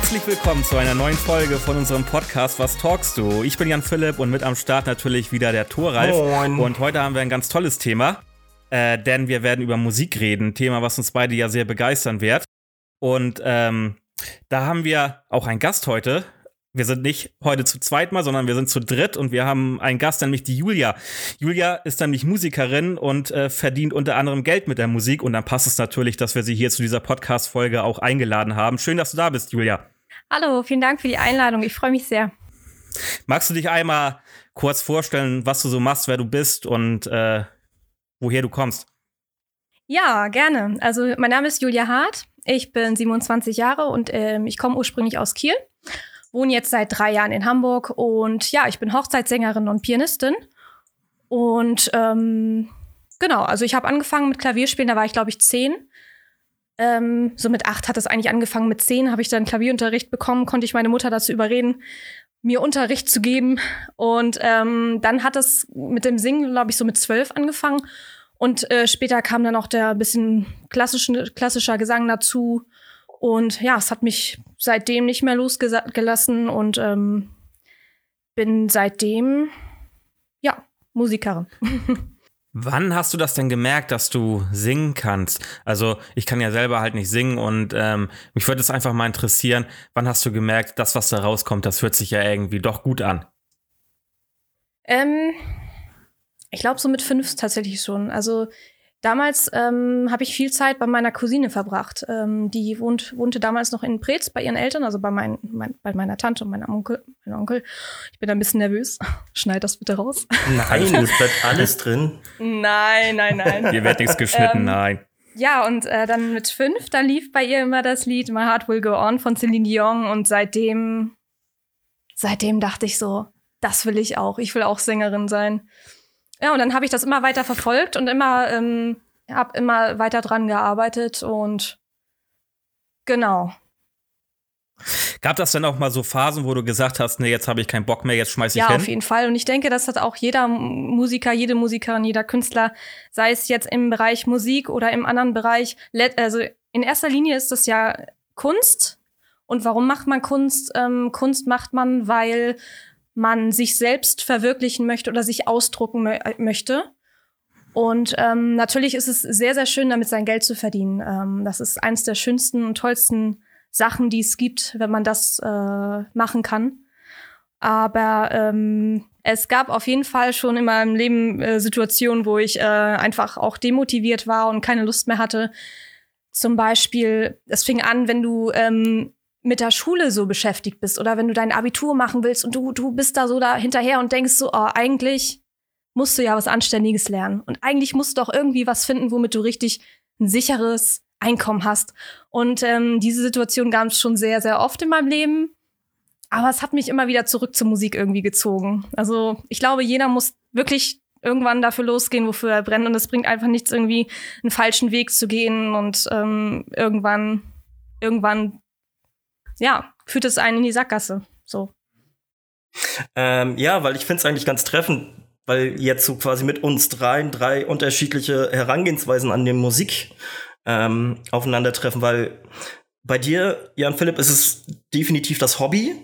Herzlich willkommen zu einer neuen Folge von unserem Podcast Was talkst du? Ich bin Jan Philipp und mit am Start natürlich wieder der Thoralf. Moin. Und heute haben wir ein ganz tolles Thema, äh, denn wir werden über Musik reden. Thema, was uns beide ja sehr begeistern wird. Und ähm, da haben wir auch einen Gast heute. Wir sind nicht heute zu zweit mal, sondern wir sind zu dritt und wir haben einen Gast, nämlich die Julia. Julia ist nämlich Musikerin und äh, verdient unter anderem Geld mit der Musik und dann passt es natürlich, dass wir sie hier zu dieser Podcast-Folge auch eingeladen haben. Schön, dass du da bist, Julia. Hallo, vielen Dank für die Einladung. Ich freue mich sehr. Magst du dich einmal kurz vorstellen, was du so machst, wer du bist und äh, woher du kommst? Ja, gerne. Also mein Name ist Julia Hart. Ich bin 27 Jahre und ähm, ich komme ursprünglich aus Kiel wohne jetzt seit drei Jahren in Hamburg und ja, ich bin Hochzeitssängerin und Pianistin. Und ähm, genau, also ich habe angefangen mit Klavierspielen, da war ich, glaube ich, zehn. Ähm, so mit acht hat es eigentlich angefangen. Mit zehn habe ich dann Klavierunterricht bekommen, konnte ich meine Mutter dazu überreden, mir Unterricht zu geben. Und ähm, dann hat es mit dem Singen, glaube ich, so mit zwölf angefangen. Und äh, später kam dann auch der bisschen klassischer Gesang dazu. Und ja, es hat mich seitdem nicht mehr losgelassen und ähm, bin seitdem, ja, Musikerin. Wann hast du das denn gemerkt, dass du singen kannst? Also ich kann ja selber halt nicht singen und ähm, mich würde es einfach mal interessieren, wann hast du gemerkt, das, was da rauskommt, das hört sich ja irgendwie doch gut an? Ähm, ich glaube so mit fünf tatsächlich schon. Also Damals ähm, habe ich viel Zeit bei meiner Cousine verbracht. Ähm, die wohnt, wohnte damals noch in Preetz bei ihren Eltern, also bei, mein, mein, bei meiner Tante und meinem Onkel, meinem Onkel. Ich bin ein bisschen nervös. Schneid das bitte raus. Nein, es bleibt alles drin. Nein, nein, nein. Hier wird nichts geschnitten, ähm, nein. Ja, und äh, dann mit fünf, da lief bei ihr immer das Lied My Heart Will Go On von Celine Dion und seitdem, seitdem dachte ich so, das will ich auch. Ich will auch Sängerin sein. Ja, und dann habe ich das immer weiter verfolgt und immer, ähm, habe immer weiter dran gearbeitet und genau. Gab das denn auch mal so Phasen, wo du gesagt hast, nee, jetzt habe ich keinen Bock mehr, jetzt schmeiß ich ja, hin? Ja, auf jeden Fall. Und ich denke, das hat auch jeder Musiker, jede Musikerin, jeder Künstler, sei es jetzt im Bereich Musik oder im anderen Bereich. Also in erster Linie ist das ja Kunst. Und warum macht man Kunst? Ähm, Kunst macht man, weil man sich selbst verwirklichen möchte oder sich ausdrucken mö möchte. Und ähm, natürlich ist es sehr, sehr schön, damit sein Geld zu verdienen. Ähm, das ist eines der schönsten und tollsten Sachen, die es gibt, wenn man das äh, machen kann. Aber ähm, es gab auf jeden Fall schon in meinem Leben äh, Situationen, wo ich äh, einfach auch demotiviert war und keine Lust mehr hatte. Zum Beispiel, es fing an, wenn du ähm, mit der Schule so beschäftigt bist oder wenn du dein Abitur machen willst und du, du bist da so da hinterher und denkst so, oh, eigentlich musst du ja was Anständiges lernen. Und eigentlich musst du doch irgendwie was finden, womit du richtig ein sicheres Einkommen hast. Und ähm, diese Situation gab es schon sehr, sehr oft in meinem Leben. Aber es hat mich immer wieder zurück zur Musik irgendwie gezogen. Also ich glaube, jeder muss wirklich irgendwann dafür losgehen, wofür er brennt. Und es bringt einfach nichts, irgendwie einen falschen Weg zu gehen und ähm, irgendwann, irgendwann ja, führt es einen in die Sackgasse. So. Ähm, ja, weil ich finde es eigentlich ganz treffend, weil jetzt so quasi mit uns dreien drei unterschiedliche Herangehensweisen an die Musik ähm, aufeinandertreffen, weil bei dir, Jan Philipp, ist es definitiv das Hobby.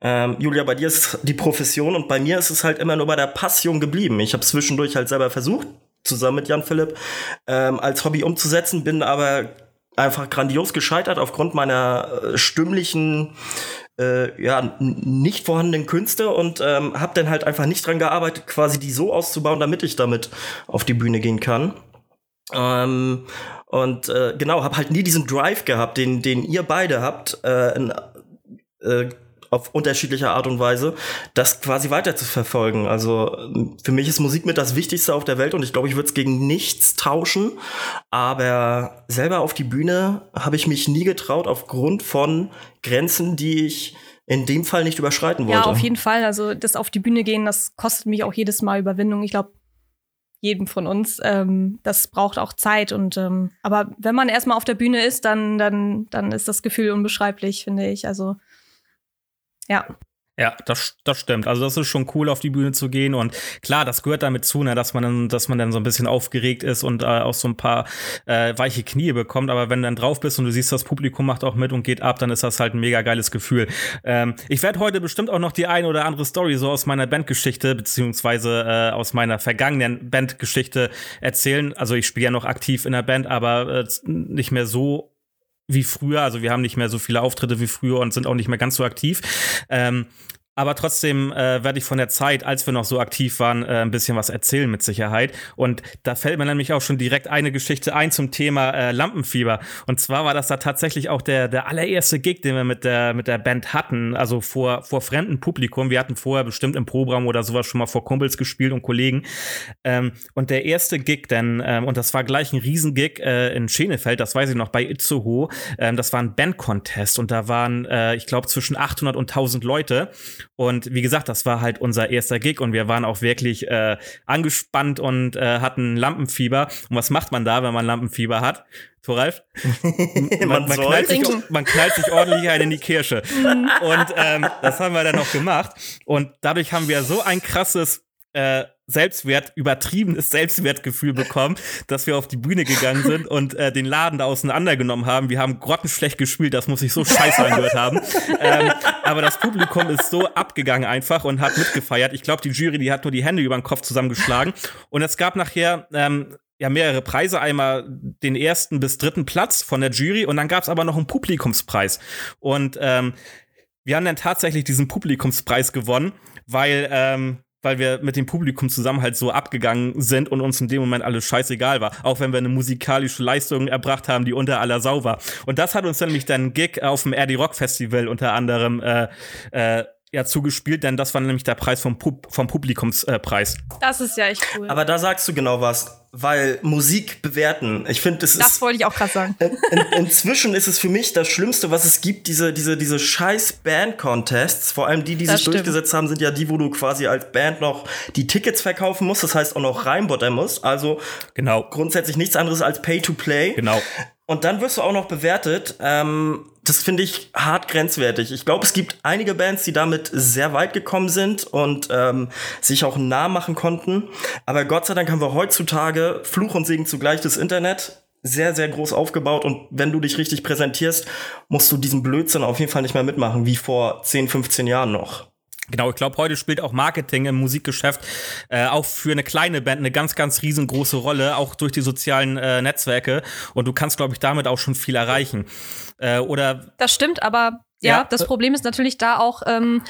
Ähm, Julia, bei dir ist die Profession und bei mir ist es halt immer nur bei der Passion geblieben. Ich habe zwischendurch halt selber versucht, zusammen mit Jan Philipp, ähm, als Hobby umzusetzen, bin aber einfach grandios gescheitert aufgrund meiner äh, stimmlichen äh, ja nicht vorhandenen Künste und ähm, habe dann halt einfach nicht dran gearbeitet, quasi die so auszubauen, damit ich damit auf die Bühne gehen kann. Ähm, und äh, genau, habe halt nie diesen Drive gehabt, den den ihr beide habt, äh, in, äh, auf unterschiedliche Art und Weise, das quasi weiter zu verfolgen. Also für mich ist Musik mit das Wichtigste auf der Welt und ich glaube, ich würde es gegen nichts tauschen. Aber selber auf die Bühne habe ich mich nie getraut aufgrund von Grenzen, die ich in dem Fall nicht überschreiten wollte. Ja, auf jeden Fall. Also das auf die Bühne gehen, das kostet mich auch jedes Mal Überwindung. Ich glaube, jedem von uns. Ähm, das braucht auch Zeit. Und ähm, aber wenn man erstmal auf der Bühne ist, dann, dann, dann ist das Gefühl unbeschreiblich, finde ich. Also ja. Ja, das, das stimmt. Also das ist schon cool, auf die Bühne zu gehen. Und klar, das gehört damit zu, ne, dass man dann, dass man dann so ein bisschen aufgeregt ist und äh, auch so ein paar äh, weiche Knie bekommt. Aber wenn du dann drauf bist und du siehst, das Publikum macht auch mit und geht ab, dann ist das halt ein mega geiles Gefühl. Ähm, ich werde heute bestimmt auch noch die eine oder andere Story so aus meiner Bandgeschichte, beziehungsweise äh, aus meiner vergangenen Bandgeschichte erzählen. Also ich spiele ja noch aktiv in der Band, aber äh, nicht mehr so wie früher. Also wir haben nicht mehr so viele Auftritte wie früher und sind auch nicht mehr ganz so aktiv. Ähm, aber trotzdem äh, werde ich von der Zeit, als wir noch so aktiv waren, äh, ein bisschen was erzählen mit Sicherheit. Und da fällt mir nämlich auch schon direkt eine Geschichte ein zum Thema äh, Lampenfieber. Und zwar war das da tatsächlich auch der, der allererste Gig, den wir mit der, mit der Band hatten, also vor, vor fremdem Publikum. Wir hatten vorher bestimmt im Programm oder sowas schon mal vor Kumpels gespielt und Kollegen. Ähm, und der erste Gig dann, ähm, und das war gleich ein Riesengig äh, in Schenefeld, das weiß ich noch, bei Itzehoe, ähm, das war ein Band-Contest und da waren, äh, ich glaube, zwischen 800 und 1000 Leute. Und wie gesagt, das war halt unser erster Gig und wir waren auch wirklich äh, angespannt und äh, hatten Lampenfieber. Und was macht man da, wenn man Lampenfieber hat? Thoralf? man, man, man, knallt sich, man, knallt sich, ordentlich einen in die Kirsche. und ähm, das haben wir dann noch gemacht. Und dadurch haben wir so ein krasses äh, Selbstwert, übertriebenes Selbstwertgefühl bekommen, dass wir auf die Bühne gegangen sind und äh, den Laden da auseinandergenommen haben. Wir haben grottenschlecht gespielt, das muss ich so scheiße angehört haben. Ähm, aber das Publikum ist so abgegangen einfach und hat mitgefeiert. Ich glaube, die Jury, die hat nur die Hände über den Kopf zusammengeschlagen. Und es gab nachher ähm, ja mehrere Preise. Einmal den ersten bis dritten Platz von der Jury und dann gab es aber noch einen Publikumspreis. Und ähm, wir haben dann tatsächlich diesen Publikumspreis gewonnen, weil ähm, weil wir mit dem Publikum zusammen halt so abgegangen sind und uns in dem Moment alles scheißegal war. Auch wenn wir eine musikalische Leistung erbracht haben, die unter aller Sau war. Und das hat uns nämlich dann Gig auf dem RD Rock Festival unter anderem äh, äh, ja zugespielt, denn das war nämlich der Preis vom, Pub vom Publikumspreis. Äh, das ist ja echt cool. Aber da sagst du genau was, weil Musik bewerten, ich finde, das, das ist. Das wollte ich auch gerade sagen. In, in, inzwischen ist es für mich das Schlimmste, was es gibt, diese, diese, diese scheiß Band-Contests. Vor allem die, die das sich stimmt. durchgesetzt haben, sind ja die, wo du quasi als Band noch die Tickets verkaufen musst, das heißt auch noch reinbuttern musst. Also genau. grundsätzlich nichts anderes als Pay-to-Play. Genau. Und dann wirst du auch noch bewertet. Ähm, das finde ich hart grenzwertig. Ich glaube, es gibt einige Bands, die damit sehr weit gekommen sind und ähm, sich auch nah machen konnten. Aber Gott sei Dank haben wir heutzutage Fluch und Segen zugleich das Internet sehr, sehr groß aufgebaut und wenn du dich richtig präsentierst, musst du diesen Blödsinn auf jeden Fall nicht mehr mitmachen, wie vor 10, 15 Jahren noch. Genau, ich glaube, heute spielt auch Marketing im Musikgeschäft äh, auch für eine kleine Band eine ganz, ganz riesengroße Rolle, auch durch die sozialen äh, Netzwerke. Und du kannst, glaube ich, damit auch schon viel erreichen. Äh, oder das stimmt, aber ja, ja, das Problem ist natürlich da auch, ähm,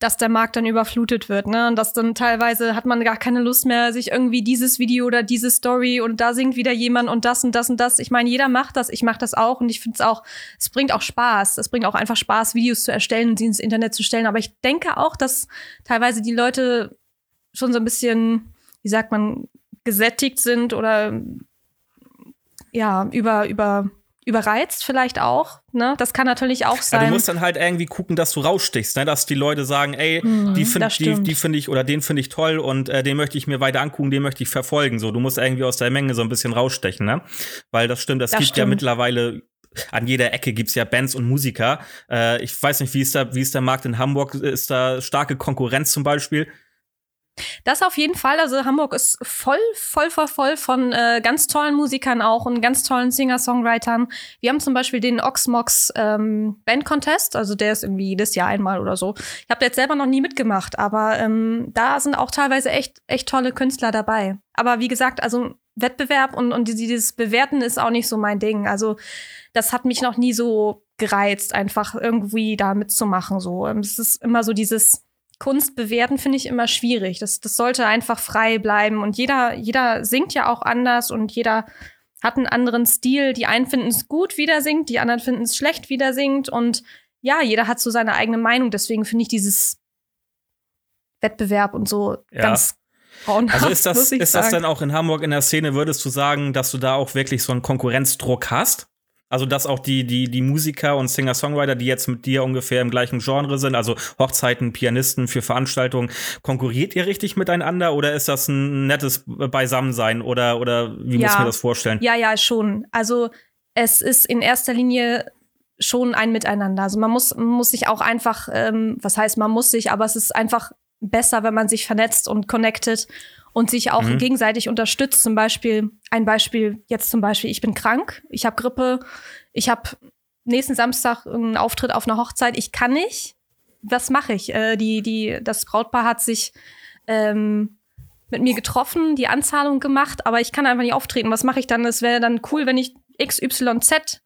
dass der Markt dann überflutet wird, ne? Und dass dann teilweise hat man gar keine Lust mehr, sich irgendwie dieses Video oder diese Story und da singt wieder jemand und das und das und das. Ich meine, jeder macht das, ich mache das auch und ich finde es auch, es bringt auch Spaß. Es bringt auch einfach Spaß, Videos zu erstellen und sie ins Internet zu stellen. Aber ich denke auch, dass teilweise die Leute schon so ein bisschen, wie sagt man, gesättigt sind oder ja, über, über überreizt vielleicht auch, ne? Das kann natürlich auch sein. Ja, du musst dann halt irgendwie gucken, dass du rausstichst, ne? Dass die Leute sagen, ey, mhm, die finde die, die finde ich oder den finde ich toll und äh, den möchte ich mir weiter angucken, den möchte ich verfolgen. So, du musst irgendwie aus der Menge so ein bisschen rausstechen, ne? Weil das stimmt, das, das gibt stimmt. ja mittlerweile an jeder Ecke gibt's ja Bands und Musiker. Äh, ich weiß nicht, wie ist, da, wie ist der Markt in Hamburg? Ist da starke Konkurrenz zum Beispiel? Das auf jeden Fall. Also Hamburg ist voll, voll, voll, voll von äh, ganz tollen Musikern auch und ganz tollen Singer-Songwritern. Wir haben zum Beispiel den Oxmox ähm, Band Contest, also der ist irgendwie jedes Jahr einmal oder so. Ich habe jetzt selber noch nie mitgemacht, aber ähm, da sind auch teilweise echt, echt tolle Künstler dabei. Aber wie gesagt, also Wettbewerb und, und dieses Bewerten ist auch nicht so mein Ding. Also das hat mich noch nie so gereizt, einfach irgendwie da mitzumachen. So, es ist immer so dieses Kunst bewerten finde ich immer schwierig. Das, das sollte einfach frei bleiben. Und jeder, jeder singt ja auch anders und jeder hat einen anderen Stil. Die einen finden es gut, wie der singt, die anderen finden es schlecht, wie der singt. Und ja, jeder hat so seine eigene Meinung. Deswegen finde ich dieses Wettbewerb und so ja. ganz also ist das, ist das dann auch in Hamburg in der Szene, würdest du sagen, dass du da auch wirklich so einen Konkurrenzdruck hast? Also, dass auch die, die, die Musiker und Singer-Songwriter, die jetzt mit dir ungefähr im gleichen Genre sind, also Hochzeiten, Pianisten für Veranstaltungen, konkurriert ihr richtig miteinander oder ist das ein nettes Beisammensein oder, oder wie ja. muss man das vorstellen? Ja, ja, schon. Also, es ist in erster Linie schon ein Miteinander. Also man muss, man muss sich auch einfach, ähm, was heißt man muss sich, aber es ist einfach besser, wenn man sich vernetzt und connected und sich auch mhm. gegenseitig unterstützt. Zum Beispiel, ein Beispiel, jetzt zum Beispiel, ich bin krank, ich habe Grippe, ich habe nächsten Samstag einen Auftritt auf einer Hochzeit, ich kann nicht. Was mache ich? Äh, die, die, das Brautpaar hat sich ähm, mit mir getroffen, die Anzahlung gemacht, aber ich kann einfach nicht auftreten. Was mache ich dann? Es wäre dann cool, wenn ich XYZ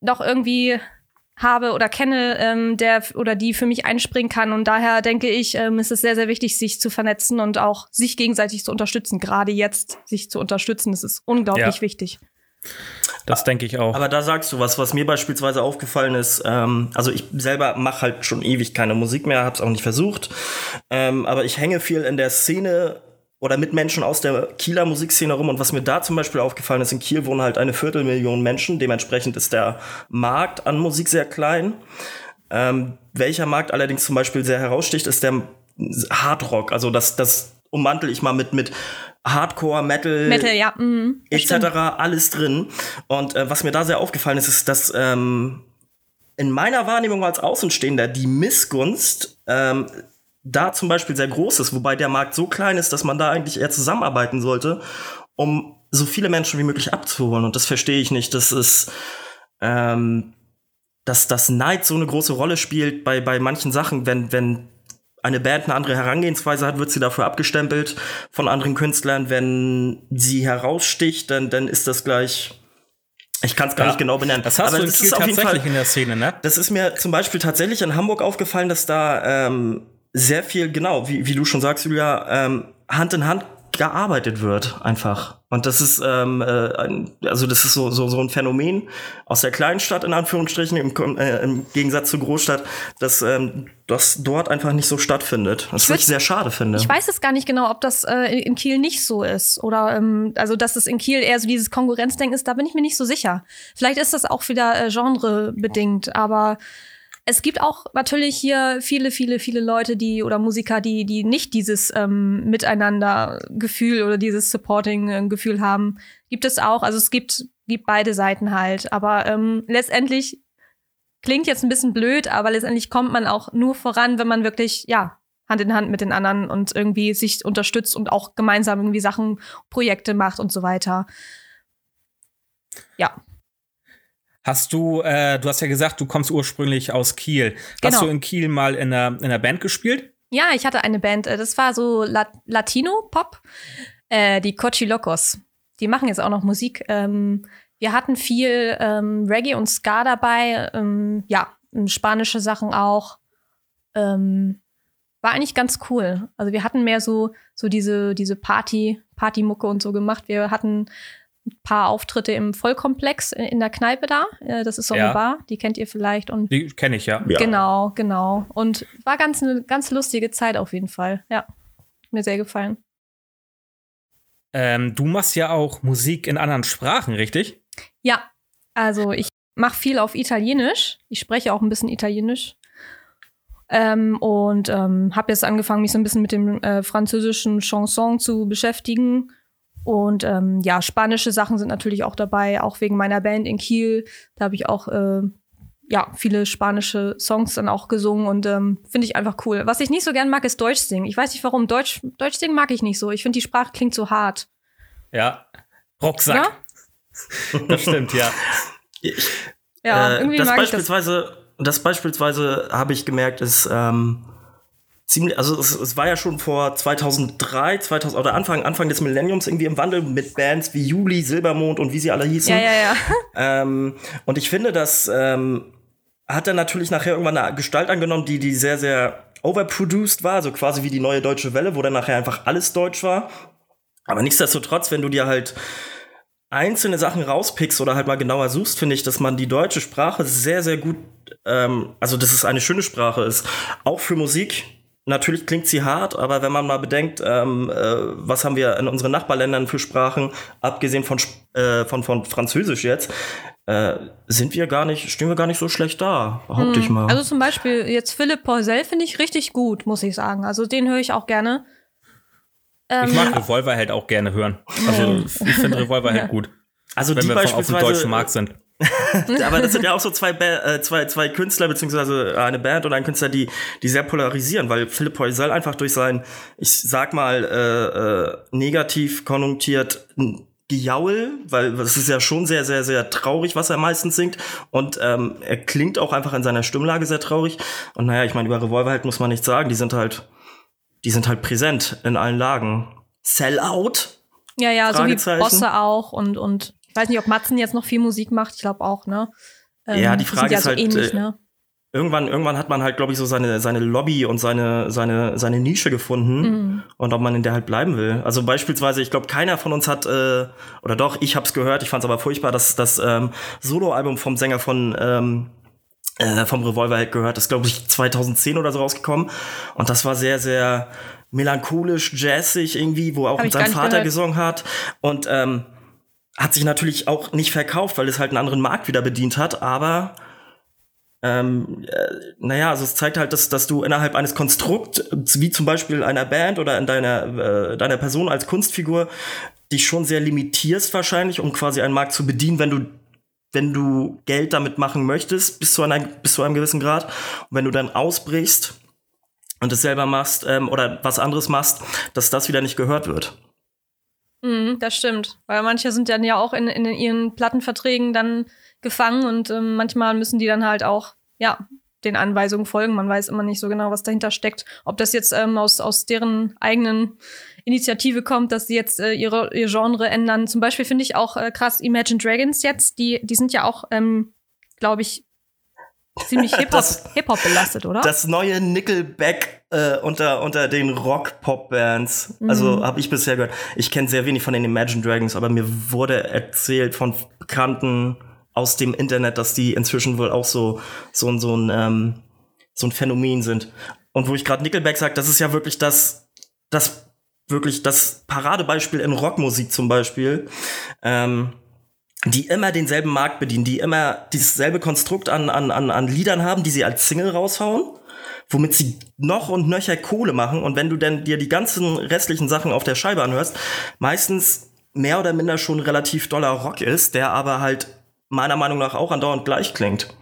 doch irgendwie habe oder kenne, ähm, der oder die für mich einspringen kann. Und daher denke ich, ähm, ist es sehr, sehr wichtig, sich zu vernetzen und auch sich gegenseitig zu unterstützen. Gerade jetzt sich zu unterstützen, das ist unglaublich ja. wichtig. Das denke ich auch. Aber da sagst du was, was mir beispielsweise aufgefallen ist. Ähm, also ich selber mache halt schon ewig keine Musik mehr, habe es auch nicht versucht. Ähm, aber ich hänge viel in der Szene oder mit Menschen aus der Kieler Musikszene rum. Und was mir da zum Beispiel aufgefallen ist, in Kiel wohnen halt eine Viertelmillion Menschen. Dementsprechend ist der Markt an Musik sehr klein. Ähm, welcher Markt allerdings zum Beispiel sehr heraussticht, ist der Hardrock. Also das, das ummantel ich mal mit, mit Hardcore, Metal, Metal ja. Mhm, etc. alles drin. Und äh, was mir da sehr aufgefallen ist, ist, dass ähm, in meiner Wahrnehmung als Außenstehender die Missgunst ähm, da zum Beispiel sehr groß ist, wobei der Markt so klein ist, dass man da eigentlich eher zusammenarbeiten sollte, um so viele Menschen wie möglich abzuholen. Und das verstehe ich nicht. Das ist, ähm, dass das Neid so eine große Rolle spielt bei, bei manchen Sachen, wenn, wenn eine Band eine andere Herangehensweise hat, wird sie dafür abgestempelt von anderen Künstlern. Wenn sie heraussticht, dann, dann ist das gleich. Ich kann es gar ja, nicht genau benennen. Das hast Aber du das ist auf jeden Fall in der Szene, ne? Das ist mir zum Beispiel tatsächlich in Hamburg aufgefallen, dass da ähm, sehr viel, genau, wie, wie du schon sagst, Julia, ähm, Hand in Hand gearbeitet wird, einfach. Und das ist, ähm, äh, also das ist so, so, so ein Phänomen aus der Kleinstadt, in Anführungsstrichen, im, äh, im Gegensatz zur Großstadt, dass ähm, das dort einfach nicht so stattfindet. Was ich sehr schade finde. Ich weiß es gar nicht genau, ob das äh, in Kiel nicht so ist. Oder ähm, also dass es in Kiel eher so dieses Konkurrenzdenken ist, da bin ich mir nicht so sicher. Vielleicht ist das auch wieder äh, genrebedingt, aber es gibt auch natürlich hier viele, viele, viele Leute, die oder Musiker, die, die nicht dieses ähm, Miteinander-Gefühl oder dieses Supporting-Gefühl haben. Gibt es auch. Also es gibt, gibt beide Seiten halt. Aber ähm, letztendlich klingt jetzt ein bisschen blöd, aber letztendlich kommt man auch nur voran, wenn man wirklich, ja, Hand in Hand mit den anderen und irgendwie sich unterstützt und auch gemeinsam irgendwie Sachen, Projekte macht und so weiter. Ja. Hast du, äh, du hast ja gesagt, du kommst ursprünglich aus Kiel. Genau. Hast du in Kiel mal in einer, in einer Band gespielt? Ja, ich hatte eine Band. Äh, das war so La Latino-Pop, äh, die Cochi Locos. Die machen jetzt auch noch Musik. Ähm, wir hatten viel ähm, Reggae und Ska dabei. Ähm, ja, spanische Sachen auch. Ähm, war eigentlich ganz cool. Also wir hatten mehr so, so diese, diese Party, Partymucke und so gemacht. Wir hatten paar Auftritte im Vollkomplex in der Kneipe da. Äh, das ist so eine ja. Bar, die kennt ihr vielleicht. Und die kenne ich ja. Genau, genau. Und war ganz eine ganz lustige Zeit auf jeden Fall. Ja, mir sehr gefallen. Ähm, du machst ja auch Musik in anderen Sprachen, richtig? Ja, also ich mache viel auf Italienisch. Ich spreche auch ein bisschen Italienisch. Ähm, und ähm, habe jetzt angefangen, mich so ein bisschen mit dem äh, französischen Chanson zu beschäftigen und ähm, ja, spanische Sachen sind natürlich auch dabei, auch wegen meiner Band in Kiel. Da habe ich auch äh, ja viele spanische Songs dann auch gesungen und ähm, finde ich einfach cool. Was ich nicht so gern mag, ist Deutsch singen. Ich weiß nicht warum. Deutsch, Deutsch singen mag ich nicht so. Ich finde, die Sprache klingt so hart. Ja. Rucksack. Ja? das stimmt, ja. ja, äh, irgendwie das mag beispielsweise, ich das. das beispielsweise habe ich gemerkt, ist ähm, ziemlich, also es, es, war ja schon vor 2003, 2000 oder Anfang, Anfang des Millenniums irgendwie im Wandel mit Bands wie Juli, Silbermond und wie sie alle hießen. Ja, ja, ja. Ähm, und ich finde, das ähm, hat dann natürlich nachher irgendwann eine Gestalt angenommen, die, die sehr, sehr overproduced war, so quasi wie die neue deutsche Welle, wo dann nachher einfach alles deutsch war. Aber nichtsdestotrotz, wenn du dir halt einzelne Sachen rauspickst oder halt mal genauer suchst, finde ich, dass man die deutsche Sprache sehr, sehr gut, ähm, also dass es eine schöne Sprache ist. Auch für Musik, Natürlich klingt sie hart, aber wenn man mal bedenkt, ähm, äh, was haben wir in unseren Nachbarländern für Sprachen, abgesehen von, äh, von, von Französisch jetzt, äh, sind wir gar nicht, stehen wir gar nicht so schlecht da, behaupte hm. ich mal. Also zum Beispiel jetzt Philipp Porzell finde ich richtig gut, muss ich sagen. Also den höre ich auch gerne. Ähm, ich mag Revolver halt auch gerne hören. Also ich finde Revolver halt gut. Also wenn die wir beispielsweise, auf dem deutschen Markt sind. aber das sind ja auch so zwei, ba äh, zwei, zwei Künstler, beziehungsweise eine Band und ein Künstler, die, die sehr polarisieren, weil Philipp Poisel einfach durch sein, ich sag mal, äh, äh, negativ konjunktiert Gejaul, weil es ist ja schon sehr, sehr, sehr traurig, was er meistens singt. Und ähm, er klingt auch einfach in seiner Stimmlage sehr traurig. Und naja, ich meine, über Revolverheld muss man nichts sagen. Die sind halt, die sind halt präsent in allen Lagen. Sellout? Ja, ja, so wie Bosse auch und, und ich weiß nicht, ob Matzen jetzt noch viel Musik macht, ich glaube auch, ne? Ähm, ja, die Frage die ist ja halt, ähnlich, äh, ne? irgendwann, irgendwann hat man halt, glaube ich, so seine, seine Lobby und seine, seine, seine Nische gefunden mhm. und ob man in der halt bleiben will. Also beispielsweise, ich glaube, keiner von uns hat, äh, oder doch, ich hab's gehört, ich fand's aber furchtbar, dass das ähm, Soloalbum vom Sänger von ähm, äh, vom Revolverheld gehört, das glaube ich 2010 oder so rausgekommen und das war sehr, sehr melancholisch, jazzig irgendwie, wo auch mit seinem Vater gehört. gesungen hat und ähm, hat sich natürlich auch nicht verkauft, weil es halt einen anderen Markt wieder bedient hat, aber ähm, äh, naja, also es zeigt halt, dass, dass du innerhalb eines Konstrukts, wie zum Beispiel einer Band oder in deiner, äh, deiner Person als Kunstfigur, dich schon sehr limitierst wahrscheinlich, um quasi einen Markt zu bedienen, wenn du wenn du Geld damit machen möchtest, bis zu, einer, bis zu einem gewissen Grad. Und wenn du dann ausbrichst und es selber machst ähm, oder was anderes machst, dass das wieder nicht gehört wird. Mm, das stimmt. Weil manche sind dann ja auch in, in ihren Plattenverträgen dann gefangen und ähm, manchmal müssen die dann halt auch, ja, den Anweisungen folgen. Man weiß immer nicht so genau, was dahinter steckt. Ob das jetzt ähm, aus, aus deren eigenen Initiative kommt, dass sie jetzt äh, ihre, ihr Genre ändern. Zum Beispiel finde ich auch äh, krass Imagine Dragons jetzt, die, die sind ja auch, ähm, glaube ich, ziemlich Hip-Hop Hip -Hop belastet, oder? Das neue Nickelback äh, unter, unter den Rock-Pop-Bands. Mhm. Also habe ich bisher gehört. Ich kenne sehr wenig von den Imagine Dragons, aber mir wurde erzählt von Bekannten, aus dem Internet, dass die inzwischen wohl auch so, so, so, ein, ähm, so ein Phänomen sind. Und wo ich gerade Nickelback sage, das ist ja wirklich das, das wirklich das Paradebeispiel in Rockmusik zum Beispiel, ähm, die immer denselben Markt bedienen, die immer dieselbe Konstrukt an, an, an, an Liedern haben, die sie als Single raushauen, womit sie noch und nöcher Kohle machen. Und wenn du dann dir die ganzen restlichen Sachen auf der Scheibe anhörst, meistens mehr oder minder schon relativ doller Rock ist, der aber halt meiner Meinung nach auch andauernd gleich klingt.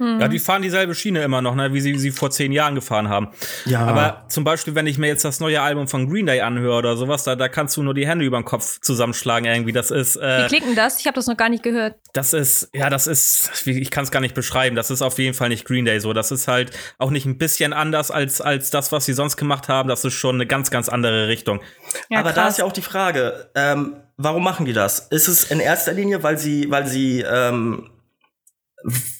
Ja, die fahren dieselbe Schiene immer noch, ne, wie sie sie vor zehn Jahren gefahren haben. Ja. Aber zum Beispiel, wenn ich mir jetzt das neue Album von Green Day anhöre oder sowas, da, da kannst du nur die Hände über den Kopf zusammenschlagen irgendwie. Das ist. Äh, wie klicken das? Ich habe das noch gar nicht gehört. Das ist, ja, das ist, ich kann es gar nicht beschreiben. Das ist auf jeden Fall nicht Green Day so. Das ist halt auch nicht ein bisschen anders als als das, was sie sonst gemacht haben. Das ist schon eine ganz, ganz andere Richtung. Ja, Aber krass. da ist ja auch die Frage. Ähm, warum machen die das? Ist es in erster Linie, weil sie, weil sie, ähm,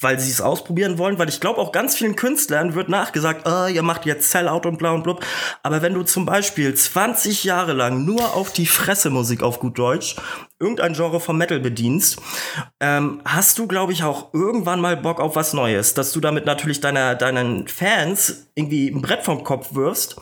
weil sie es ausprobieren wollen, weil ich glaube auch ganz vielen Künstlern wird nachgesagt, oh, ihr macht jetzt Sellout und bla und blub. Aber wenn du zum Beispiel 20 Jahre lang nur auf die Fresse Musik auf gut Deutsch irgendein Genre vom Metal bedienst, ähm, hast du, glaube ich, auch irgendwann mal Bock auf was Neues, dass du damit natürlich deiner, deinen Fans irgendwie ein Brett vom Kopf wirfst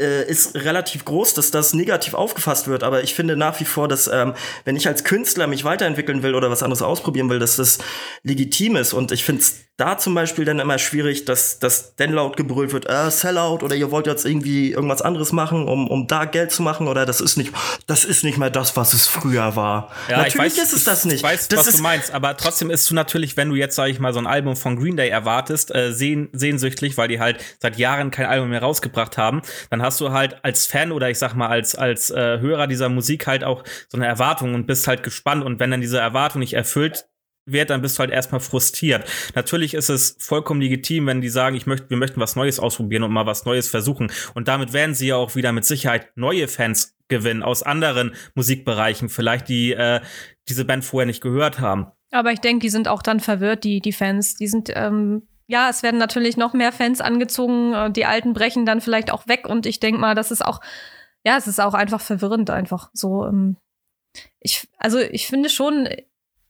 äh, ist relativ groß, dass das negativ aufgefasst wird. Aber ich finde nach wie vor, dass ähm, wenn ich als Künstler mich weiterentwickeln will oder was anderes ausprobieren will, dass das legitim ist. Und ich finde es da zum Beispiel dann immer schwierig, dass, dass dann laut gebrüllt wird, äh, Sellout oder ihr wollt jetzt irgendwie irgendwas anderes machen, um, um da Geld zu machen oder das ist nicht, das ist nicht mehr das, was es früher war. Ja, natürlich weiß, ist es das nicht. Ich weiß, das was du meinst, aber trotzdem ist du natürlich, wenn du jetzt, sag ich mal, so ein Album von Green Day erwartest, äh, sehn, sehnsüchtig, weil die halt seit Jahren kein Album mehr rausgebracht haben, dann hast du halt als Fan oder ich sag mal als, als äh, Hörer dieser Musik halt auch so eine Erwartung und bist halt gespannt und wenn dann diese Erwartung nicht erfüllt wird, dann bist du halt erstmal frustriert. Natürlich ist es vollkommen legitim, wenn die sagen, ich möchte, wir möchten was Neues ausprobieren und mal was Neues versuchen. Und damit werden sie ja auch wieder mit Sicherheit neue Fans gewinnen aus anderen Musikbereichen, vielleicht die äh, diese Band vorher nicht gehört haben. Aber ich denke, die sind auch dann verwirrt, die die Fans. Die sind ähm ja, es werden natürlich noch mehr Fans angezogen, äh, die Alten brechen dann vielleicht auch weg und ich denke mal, das ist auch, ja, es ist auch einfach verwirrend, einfach so. Ähm, ich, also ich finde schon,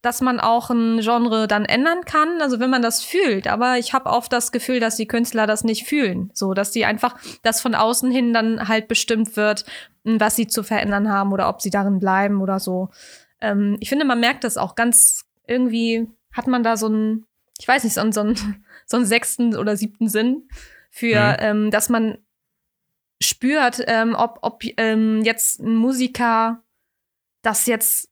dass man auch ein Genre dann ändern kann, also wenn man das fühlt. Aber ich habe oft das Gefühl, dass die Künstler das nicht fühlen, so dass sie einfach, dass von außen hin dann halt bestimmt wird, was sie zu verändern haben oder ob sie darin bleiben oder so. Ähm, ich finde, man merkt das auch ganz irgendwie hat man da so ein, ich weiß nicht, so einen, so einen, so einen sechsten oder siebten Sinn für, mhm. ähm, dass man spürt, ähm, ob, ob ähm, jetzt ein Musiker das jetzt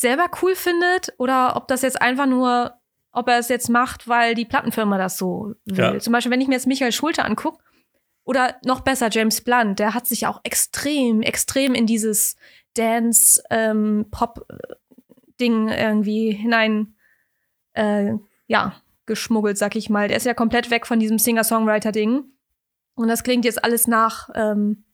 selber cool findet oder ob das jetzt einfach nur, ob er es jetzt macht, weil die Plattenfirma das so will. Ja. Zum Beispiel, wenn ich mir jetzt Michael Schulte angucke, oder noch besser James Blunt, der hat sich auch extrem, extrem in dieses Dance-Pop-Ding ähm, irgendwie hinein, äh, ja, geschmuggelt, sag ich mal. Der ist ja komplett weg von diesem Singer-Songwriter-Ding. Und das klingt jetzt alles nach, ähm,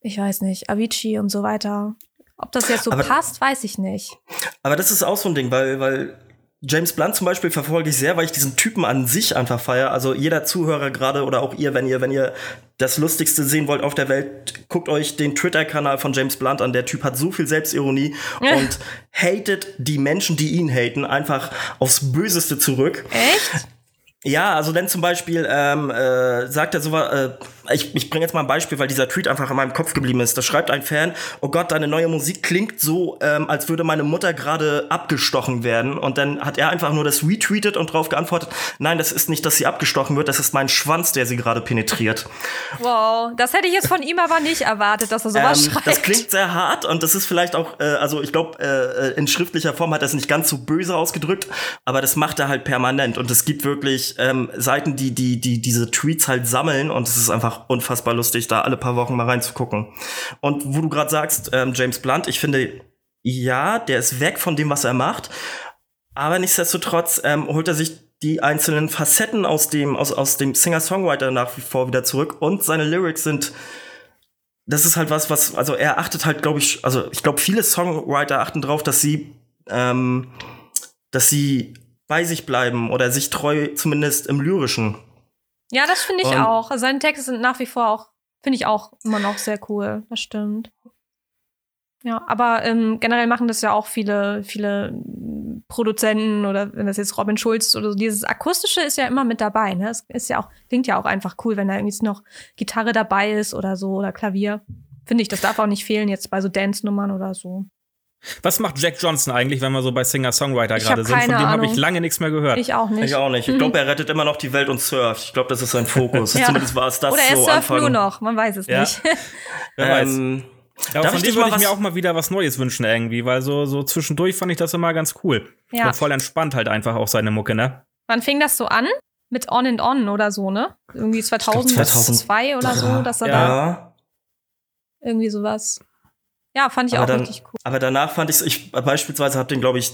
ich weiß nicht, Avicii und so weiter. Ob das jetzt so aber, passt, weiß ich nicht. Aber das ist auch so ein Ding, weil, weil James Blunt zum Beispiel verfolge ich sehr, weil ich diesen Typen an sich einfach feiere. Also jeder Zuhörer gerade oder auch ihr, wenn ihr, wenn ihr das Lustigste sehen wollt auf der Welt, guckt euch den Twitter-Kanal von James Blunt an. Der Typ hat so viel Selbstironie und hatet die Menschen, die ihn haten, einfach aufs Böseste zurück. Echt? Ja, also denn zum Beispiel ähm, äh, sagt er so, äh, ich, ich bringe jetzt mal ein Beispiel, weil dieser Tweet einfach in meinem Kopf geblieben ist. Da schreibt ein Fan, oh Gott, deine neue Musik klingt so, ähm, als würde meine Mutter gerade abgestochen werden. Und dann hat er einfach nur das retweetet und darauf geantwortet, nein, das ist nicht, dass sie abgestochen wird, das ist mein Schwanz, der sie gerade penetriert. Wow, das hätte ich jetzt von ihm aber nicht erwartet, dass er sowas ähm, schreibt. Das klingt sehr hart und das ist vielleicht auch, äh, also ich glaube, äh, in schriftlicher Form hat er es nicht ganz so böse ausgedrückt, aber das macht er halt permanent. Und es gibt wirklich ähm, Seiten, die, die, die diese Tweets halt sammeln und es ist einfach unfassbar lustig, da alle paar Wochen mal reinzugucken. Und wo du gerade sagst, ähm, James Blunt, ich finde, ja, der ist weg von dem, was er macht, aber nichtsdestotrotz ähm, holt er sich die einzelnen Facetten aus dem, aus, aus dem Singer-Songwriter nach wie vor wieder zurück und seine Lyrics sind das ist halt was, was, also er achtet halt, glaube ich, also ich glaube, viele Songwriter achten drauf, dass sie, ähm, dass sie bei sich bleiben oder sich treu zumindest im Lyrischen. Ja, das finde ich Und auch. Also seine Texte sind nach wie vor auch, finde ich auch immer noch sehr cool. Das stimmt. Ja, aber ähm, generell machen das ja auch viele, viele Produzenten oder wenn das jetzt Robin Schulz oder so, dieses Akustische ist ja immer mit dabei, ne? Es ist ja auch, klingt ja auch einfach cool, wenn da irgendwie noch Gitarre dabei ist oder so oder Klavier. Finde ich, das darf auch nicht fehlen jetzt bei so Dance-Nummern oder so. Was macht Jack Johnson eigentlich, wenn wir so bei Singer-Songwriter gerade sind? Von dem habe ich lange nichts mehr gehört. Ich auch nicht. Ich auch nicht. Ich glaube, er rettet immer noch die Welt und surft. Ich glaube, das ist sein Fokus. ja. Zumindest war es das Oder er so surft Anfang. nur noch, man weiß es ja. nicht. Wer weiß. Ähm, ja, aber von dem würde ich mir auch mal wieder was Neues wünschen irgendwie, weil so, so zwischendurch fand ich das immer ganz cool. Ja. Und voll entspannt halt einfach auch seine Mucke, ne? Wann fing das so an? Mit On and On oder so, ne? Irgendwie 2002 oder so, dass er ja. da irgendwie sowas. Ja, fand ich aber auch dann, richtig cool. Aber danach fand ich's, ich beispielsweise habe den, glaube ich,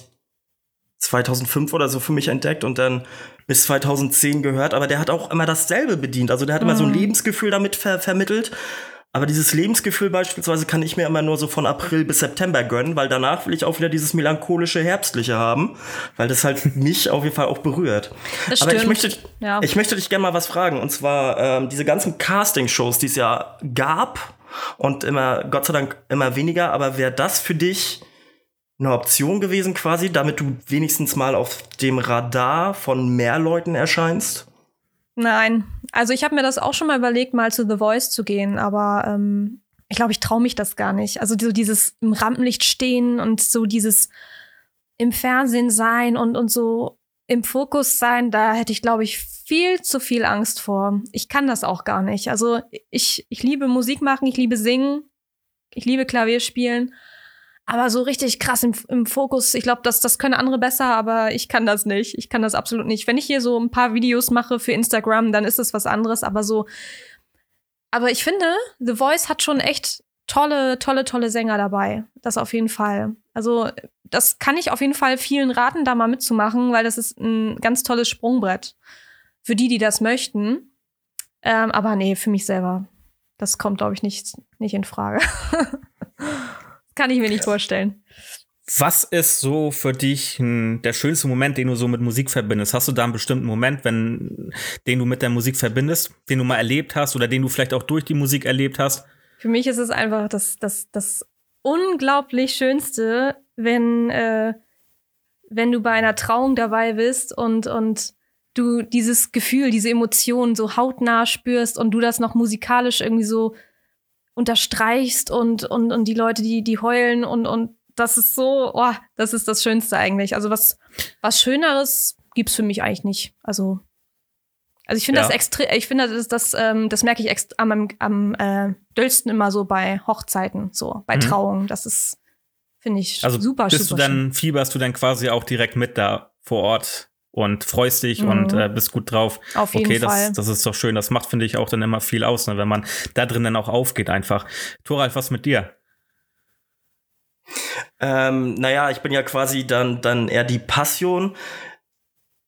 2005 oder so für mich entdeckt und dann bis 2010 gehört. Aber der hat auch immer dasselbe bedient. Also der hat mhm. immer so ein mhm. Lebensgefühl damit ver vermittelt. Aber dieses Lebensgefühl beispielsweise kann ich mir immer nur so von April bis September gönnen, weil danach will ich auch wieder dieses melancholische, herbstliche haben, weil das halt mich auf jeden Fall auch berührt. Das Aber stimmt. ich möchte, ja. ich möchte dich gerne mal was fragen. Und zwar ähm, diese ganzen Casting-Shows, die es ja gab und immer, Gott sei Dank, immer weniger. Aber wäre das für dich eine Option gewesen quasi, damit du wenigstens mal auf dem Radar von mehr Leuten erscheinst? Nein, also ich habe mir das auch schon mal überlegt, mal zu The Voice zu gehen, aber ähm, ich glaube, ich traue mich das gar nicht. Also so dieses im Rampenlicht stehen und so dieses im Fernsehen sein und, und so im Fokus sein, da hätte ich, glaube ich, viel zu viel Angst vor. Ich kann das auch gar nicht. Also ich, ich liebe Musik machen, ich liebe singen, ich liebe Klavier spielen. Aber so richtig krass im, im Fokus, ich glaube, das, das können andere besser, aber ich kann das nicht. Ich kann das absolut nicht. Wenn ich hier so ein paar Videos mache für Instagram, dann ist es was anderes, aber so. Aber ich finde, The Voice hat schon echt tolle, tolle, tolle Sänger dabei. Das auf jeden Fall. Also, das kann ich auf jeden Fall vielen raten, da mal mitzumachen, weil das ist ein ganz tolles Sprungbrett für die, die das möchten. Ähm, aber nee, für mich selber. Das kommt, glaube ich, nicht, nicht in Frage. Kann ich mir nicht vorstellen. Was ist so für dich hm, der schönste Moment, den du so mit Musik verbindest? Hast du da einen bestimmten Moment, wenn, den du mit der Musik verbindest, den du mal erlebt hast oder den du vielleicht auch durch die Musik erlebt hast? Für mich ist es einfach das, das, das unglaublich Schönste, wenn, äh, wenn du bei einer Trauung dabei bist und, und du dieses Gefühl, diese Emotionen so hautnah spürst und du das noch musikalisch irgendwie so unterstreichst und, und, und die Leute, die, die heulen und, und das ist so, oh, das ist das Schönste eigentlich. Also was, was Schöneres gibt's für mich eigentlich nicht. Also, also ich finde ja. das extrem, ich finde das, das, ähm, das merke ich am, am, äh, döllsten immer so bei Hochzeiten, so bei mhm. Trauungen. Das ist, Finde ich also super, bist super du dann, fieberst du dann quasi auch direkt mit da vor Ort und freust dich mhm. und äh, bist gut drauf. Auf jeden okay, Fall. Das, das ist doch schön. Das macht, finde ich, auch dann immer viel aus, ne, wenn man da drin dann auch aufgeht einfach. Thoralf, was mit dir? Ähm, naja, ich bin ja quasi dann, dann eher die Passion.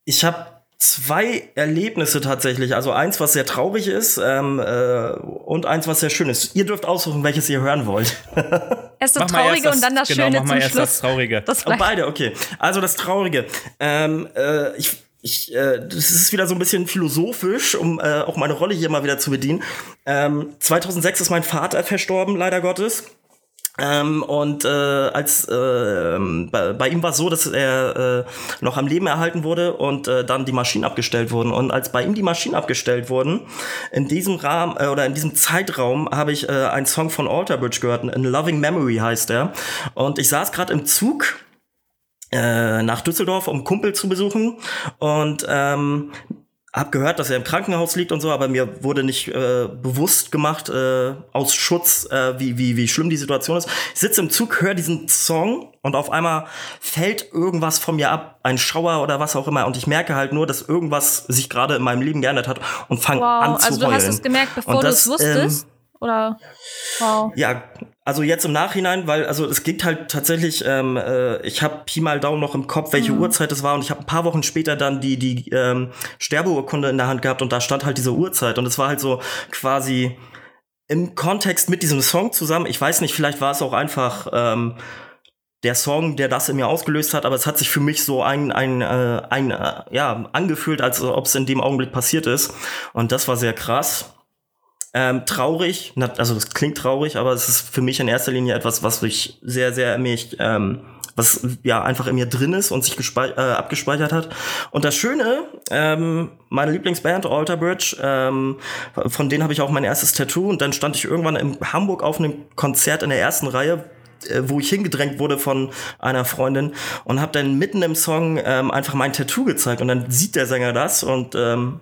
Ich habe zwei Erlebnisse tatsächlich. Also eins, was sehr traurig ist ähm, äh, und eins, was sehr schön ist. Ihr dürft aussuchen, welches ihr hören wollt. Erst das Traurige das, und dann das genau, Schöne mach mal zum erst Schluss. Das Traurige. Das oh, beide, okay. Also das Traurige. Ähm, äh, ich ich, äh, das ist wieder so ein bisschen philosophisch, um äh, auch meine Rolle hier mal wieder zu bedienen. Ähm, 2006 ist mein Vater verstorben, leider Gottes. Ähm, und äh, als äh, bei, bei, ihm war es so, dass er äh, noch am Leben erhalten wurde und äh, dann die Maschinen abgestellt wurden. Und als bei ihm die Maschinen abgestellt wurden, in diesem Rahmen äh, oder in diesem Zeitraum habe ich äh, einen Song von Alter Bridge gehört, In Loving Memory heißt er. Und ich saß gerade im Zug äh, nach Düsseldorf, um Kumpel zu besuchen und ähm, hab gehört, dass er im Krankenhaus liegt und so, aber mir wurde nicht äh, bewusst gemacht äh, aus Schutz, äh, wie, wie, wie schlimm die Situation ist. Ich sitze im Zug, höre diesen Song und auf einmal fällt irgendwas von mir ab, ein Schauer oder was auch immer. Und ich merke halt nur, dass irgendwas sich gerade in meinem Leben geändert hat und fange wow, an zu also heulen. Also du hast es gemerkt, bevor du es wusstest? Ähm, oder? Wow. Ja, also jetzt im Nachhinein, weil also es geht halt tatsächlich, ähm, äh, ich habe Pi mal Daumen noch im Kopf, welche mhm. Uhrzeit es war und ich habe ein paar Wochen später dann die die ähm, Sterbeurkunde in der Hand gehabt und da stand halt diese Uhrzeit und es war halt so quasi im Kontext mit diesem Song zusammen. Ich weiß nicht, vielleicht war es auch einfach ähm, der Song, der das in mir ausgelöst hat, aber es hat sich für mich so ein, ein, äh, ein äh, ja, angefühlt, als ob es in dem Augenblick passiert ist. Und das war sehr krass. Ähm, traurig, also das klingt traurig, aber es ist für mich in erster Linie etwas, was ich sehr, sehr mich, ähm, was ja einfach in mir drin ist und sich äh, abgespeichert hat. Und das Schöne, ähm, meine Lieblingsband Alter Bridge, ähm, von denen habe ich auch mein erstes Tattoo und dann stand ich irgendwann in Hamburg auf einem Konzert in der ersten Reihe, wo ich hingedrängt wurde von einer Freundin und habe dann mitten im Song ähm, einfach mein Tattoo gezeigt und dann sieht der Sänger das und ähm,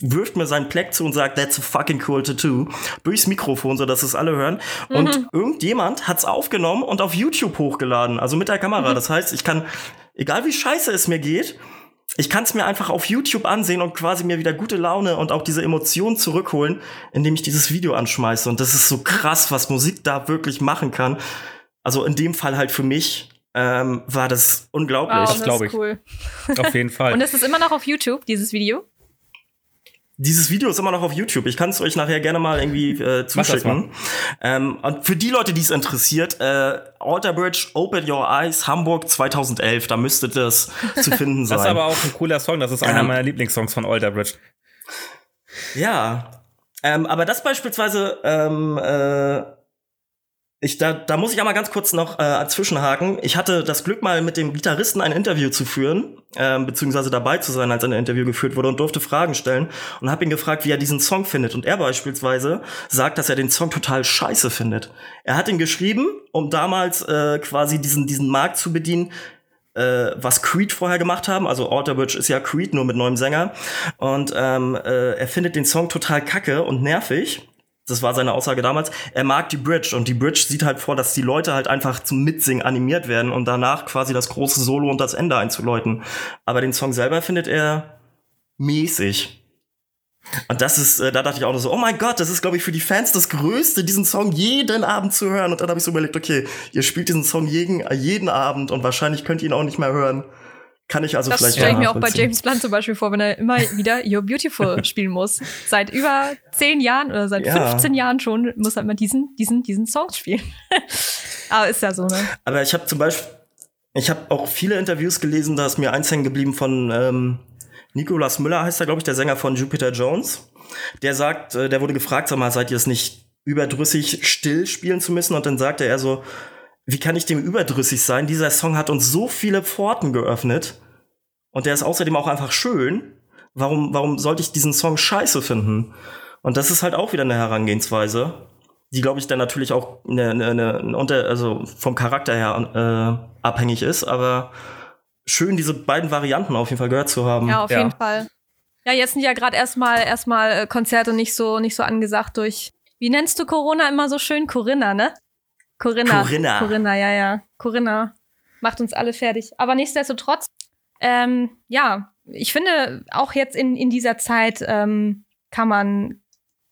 wirft mir seinen Pleck zu und sagt, that's a fucking cool tattoo, durchs Mikrofon, so dass es alle hören. Mhm. Und irgendjemand hat's aufgenommen und auf YouTube hochgeladen, also mit der Kamera. Mhm. Das heißt, ich kann, egal wie scheiße es mir geht, ich kann es mir einfach auf YouTube ansehen und quasi mir wieder gute Laune und auch diese Emotionen zurückholen, indem ich dieses Video anschmeiße. Und das ist so krass, was Musik da wirklich machen kann. Also in dem Fall halt für mich ähm, war das unglaublich. Wow, das glaube ich. Cool. Auf jeden Fall. Und es ist immer noch auf YouTube, dieses Video? Dieses Video ist immer noch auf YouTube. Ich kann es euch nachher gerne mal irgendwie äh, zuschicken. Ähm, und für die Leute, die es interessiert, äh, Alter Bridge, Open Your Eyes, Hamburg 2011, da müsste das zu finden sein. Das ist aber auch ein cooler Song. Das ist einer ähm, meiner Lieblingssongs von Alter Bridge. Ja, ähm, aber das beispielsweise ähm, äh, ich, da, da muss ich einmal ganz kurz noch äh, zwischenhaken. Ich hatte das Glück, mal mit dem Gitarristen ein Interview zu führen, äh, beziehungsweise dabei zu sein, als ein Interview geführt wurde und durfte Fragen stellen und habe ihn gefragt, wie er diesen Song findet. Und er beispielsweise sagt, dass er den Song total scheiße findet. Er hat ihn geschrieben, um damals äh, quasi diesen, diesen Markt zu bedienen, äh, was Creed vorher gemacht haben. Also Alter Bridge ist ja Creed, nur mit neuem Sänger. Und ähm, äh, er findet den Song total kacke und nervig das war seine Aussage damals, er mag die Bridge und die Bridge sieht halt vor, dass die Leute halt einfach zum Mitsingen animiert werden und danach quasi das große Solo und das Ende einzuläuten. Aber den Song selber findet er mäßig. Und das ist, äh, da dachte ich auch so, oh mein Gott, das ist, glaube ich, für die Fans das Größte, diesen Song jeden Abend zu hören. Und dann habe ich so überlegt, okay, ihr spielt diesen Song jeden, jeden Abend und wahrscheinlich könnt ihr ihn auch nicht mehr hören. Kann ich also das vielleicht. Das stelle ich mir auch bei James Blunt zum Beispiel vor, wenn er immer wieder You're Beautiful spielen muss. Seit über zehn Jahren oder seit ja. 15 Jahren schon muss er immer diesen, diesen, diesen Song spielen. Aber ist ja so, ne? Aber ich habe zum Beispiel, ich habe auch viele Interviews gelesen, da ist mir eins hängen geblieben von ähm, Nicolas Müller, heißt er, glaube ich, der Sänger von Jupiter Jones. Der sagt, äh, der wurde gefragt, sag mal, seid ihr es nicht überdrüssig still spielen zu müssen? Und dann sagte er so, wie kann ich dem überdrüssig sein? Dieser Song hat uns so viele Pforten geöffnet und der ist außerdem auch einfach schön. Warum, warum sollte ich diesen Song scheiße finden? Und das ist halt auch wieder eine Herangehensweise, die, glaube ich, dann natürlich auch eine, eine, eine unter, also vom Charakter her äh, abhängig ist, aber schön, diese beiden Varianten auf jeden Fall gehört zu haben. Ja, auf ja. jeden Fall. Ja, jetzt sind ja gerade erstmal erstmal äh, Konzerte nicht so nicht so angesagt durch wie nennst du Corona immer so schön Corinna, ne? Corinna. Corinna. Corinna, ja, ja. Corinna macht uns alle fertig. Aber nichtsdestotrotz, ähm, ja, ich finde, auch jetzt in, in dieser Zeit ähm, kann man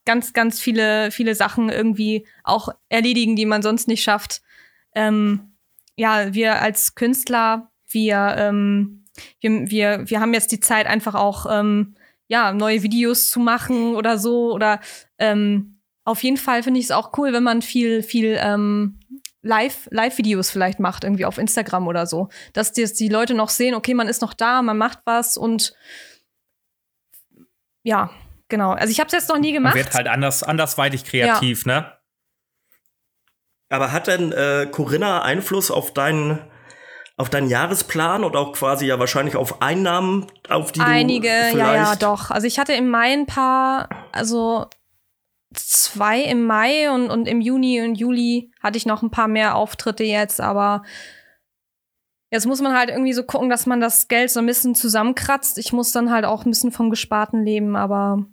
ganz, ganz viele, viele Sachen irgendwie auch erledigen, die man sonst nicht schafft. Ähm, ja, wir als Künstler, wir, ähm, wir, wir, wir haben jetzt die Zeit, einfach auch ähm, ja, neue Videos zu machen oder so. Oder ähm, auf jeden Fall finde ich es auch cool, wenn man viel, viel ähm, Live, Live-Videos vielleicht macht, irgendwie auf Instagram oder so. Dass die, die Leute noch sehen, okay, man ist noch da, man macht was und ja, genau. Also ich habe es jetzt noch nie gemacht. Man wird halt anders, andersweitig kreativ, ja. ne? Aber hat denn äh, Corinna Einfluss auf deinen auf deinen Jahresplan und auch quasi ja wahrscheinlich auf Einnahmen, auf die Einige, du ja, ja, doch. Also ich hatte im Mai ein paar, also zwei im Mai und, und im Juni und Juli hatte ich noch ein paar mehr Auftritte jetzt, aber jetzt muss man halt irgendwie so gucken, dass man das Geld so ein bisschen zusammenkratzt. Ich muss dann halt auch ein bisschen vom Gesparten leben, aber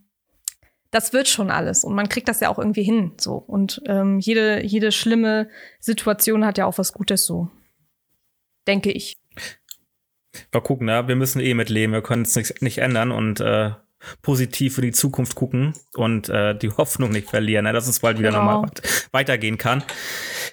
das wird schon alles und man kriegt das ja auch irgendwie hin so und ähm, jede jede schlimme Situation hat ja auch was Gutes so denke ich. Mal gucken, ne? wir müssen eh mitleben, wir können es nicht, nicht ändern und äh, positiv für die Zukunft gucken und äh, die Hoffnung nicht verlieren, ne? dass es bald wieder genau. nochmal weitergehen kann.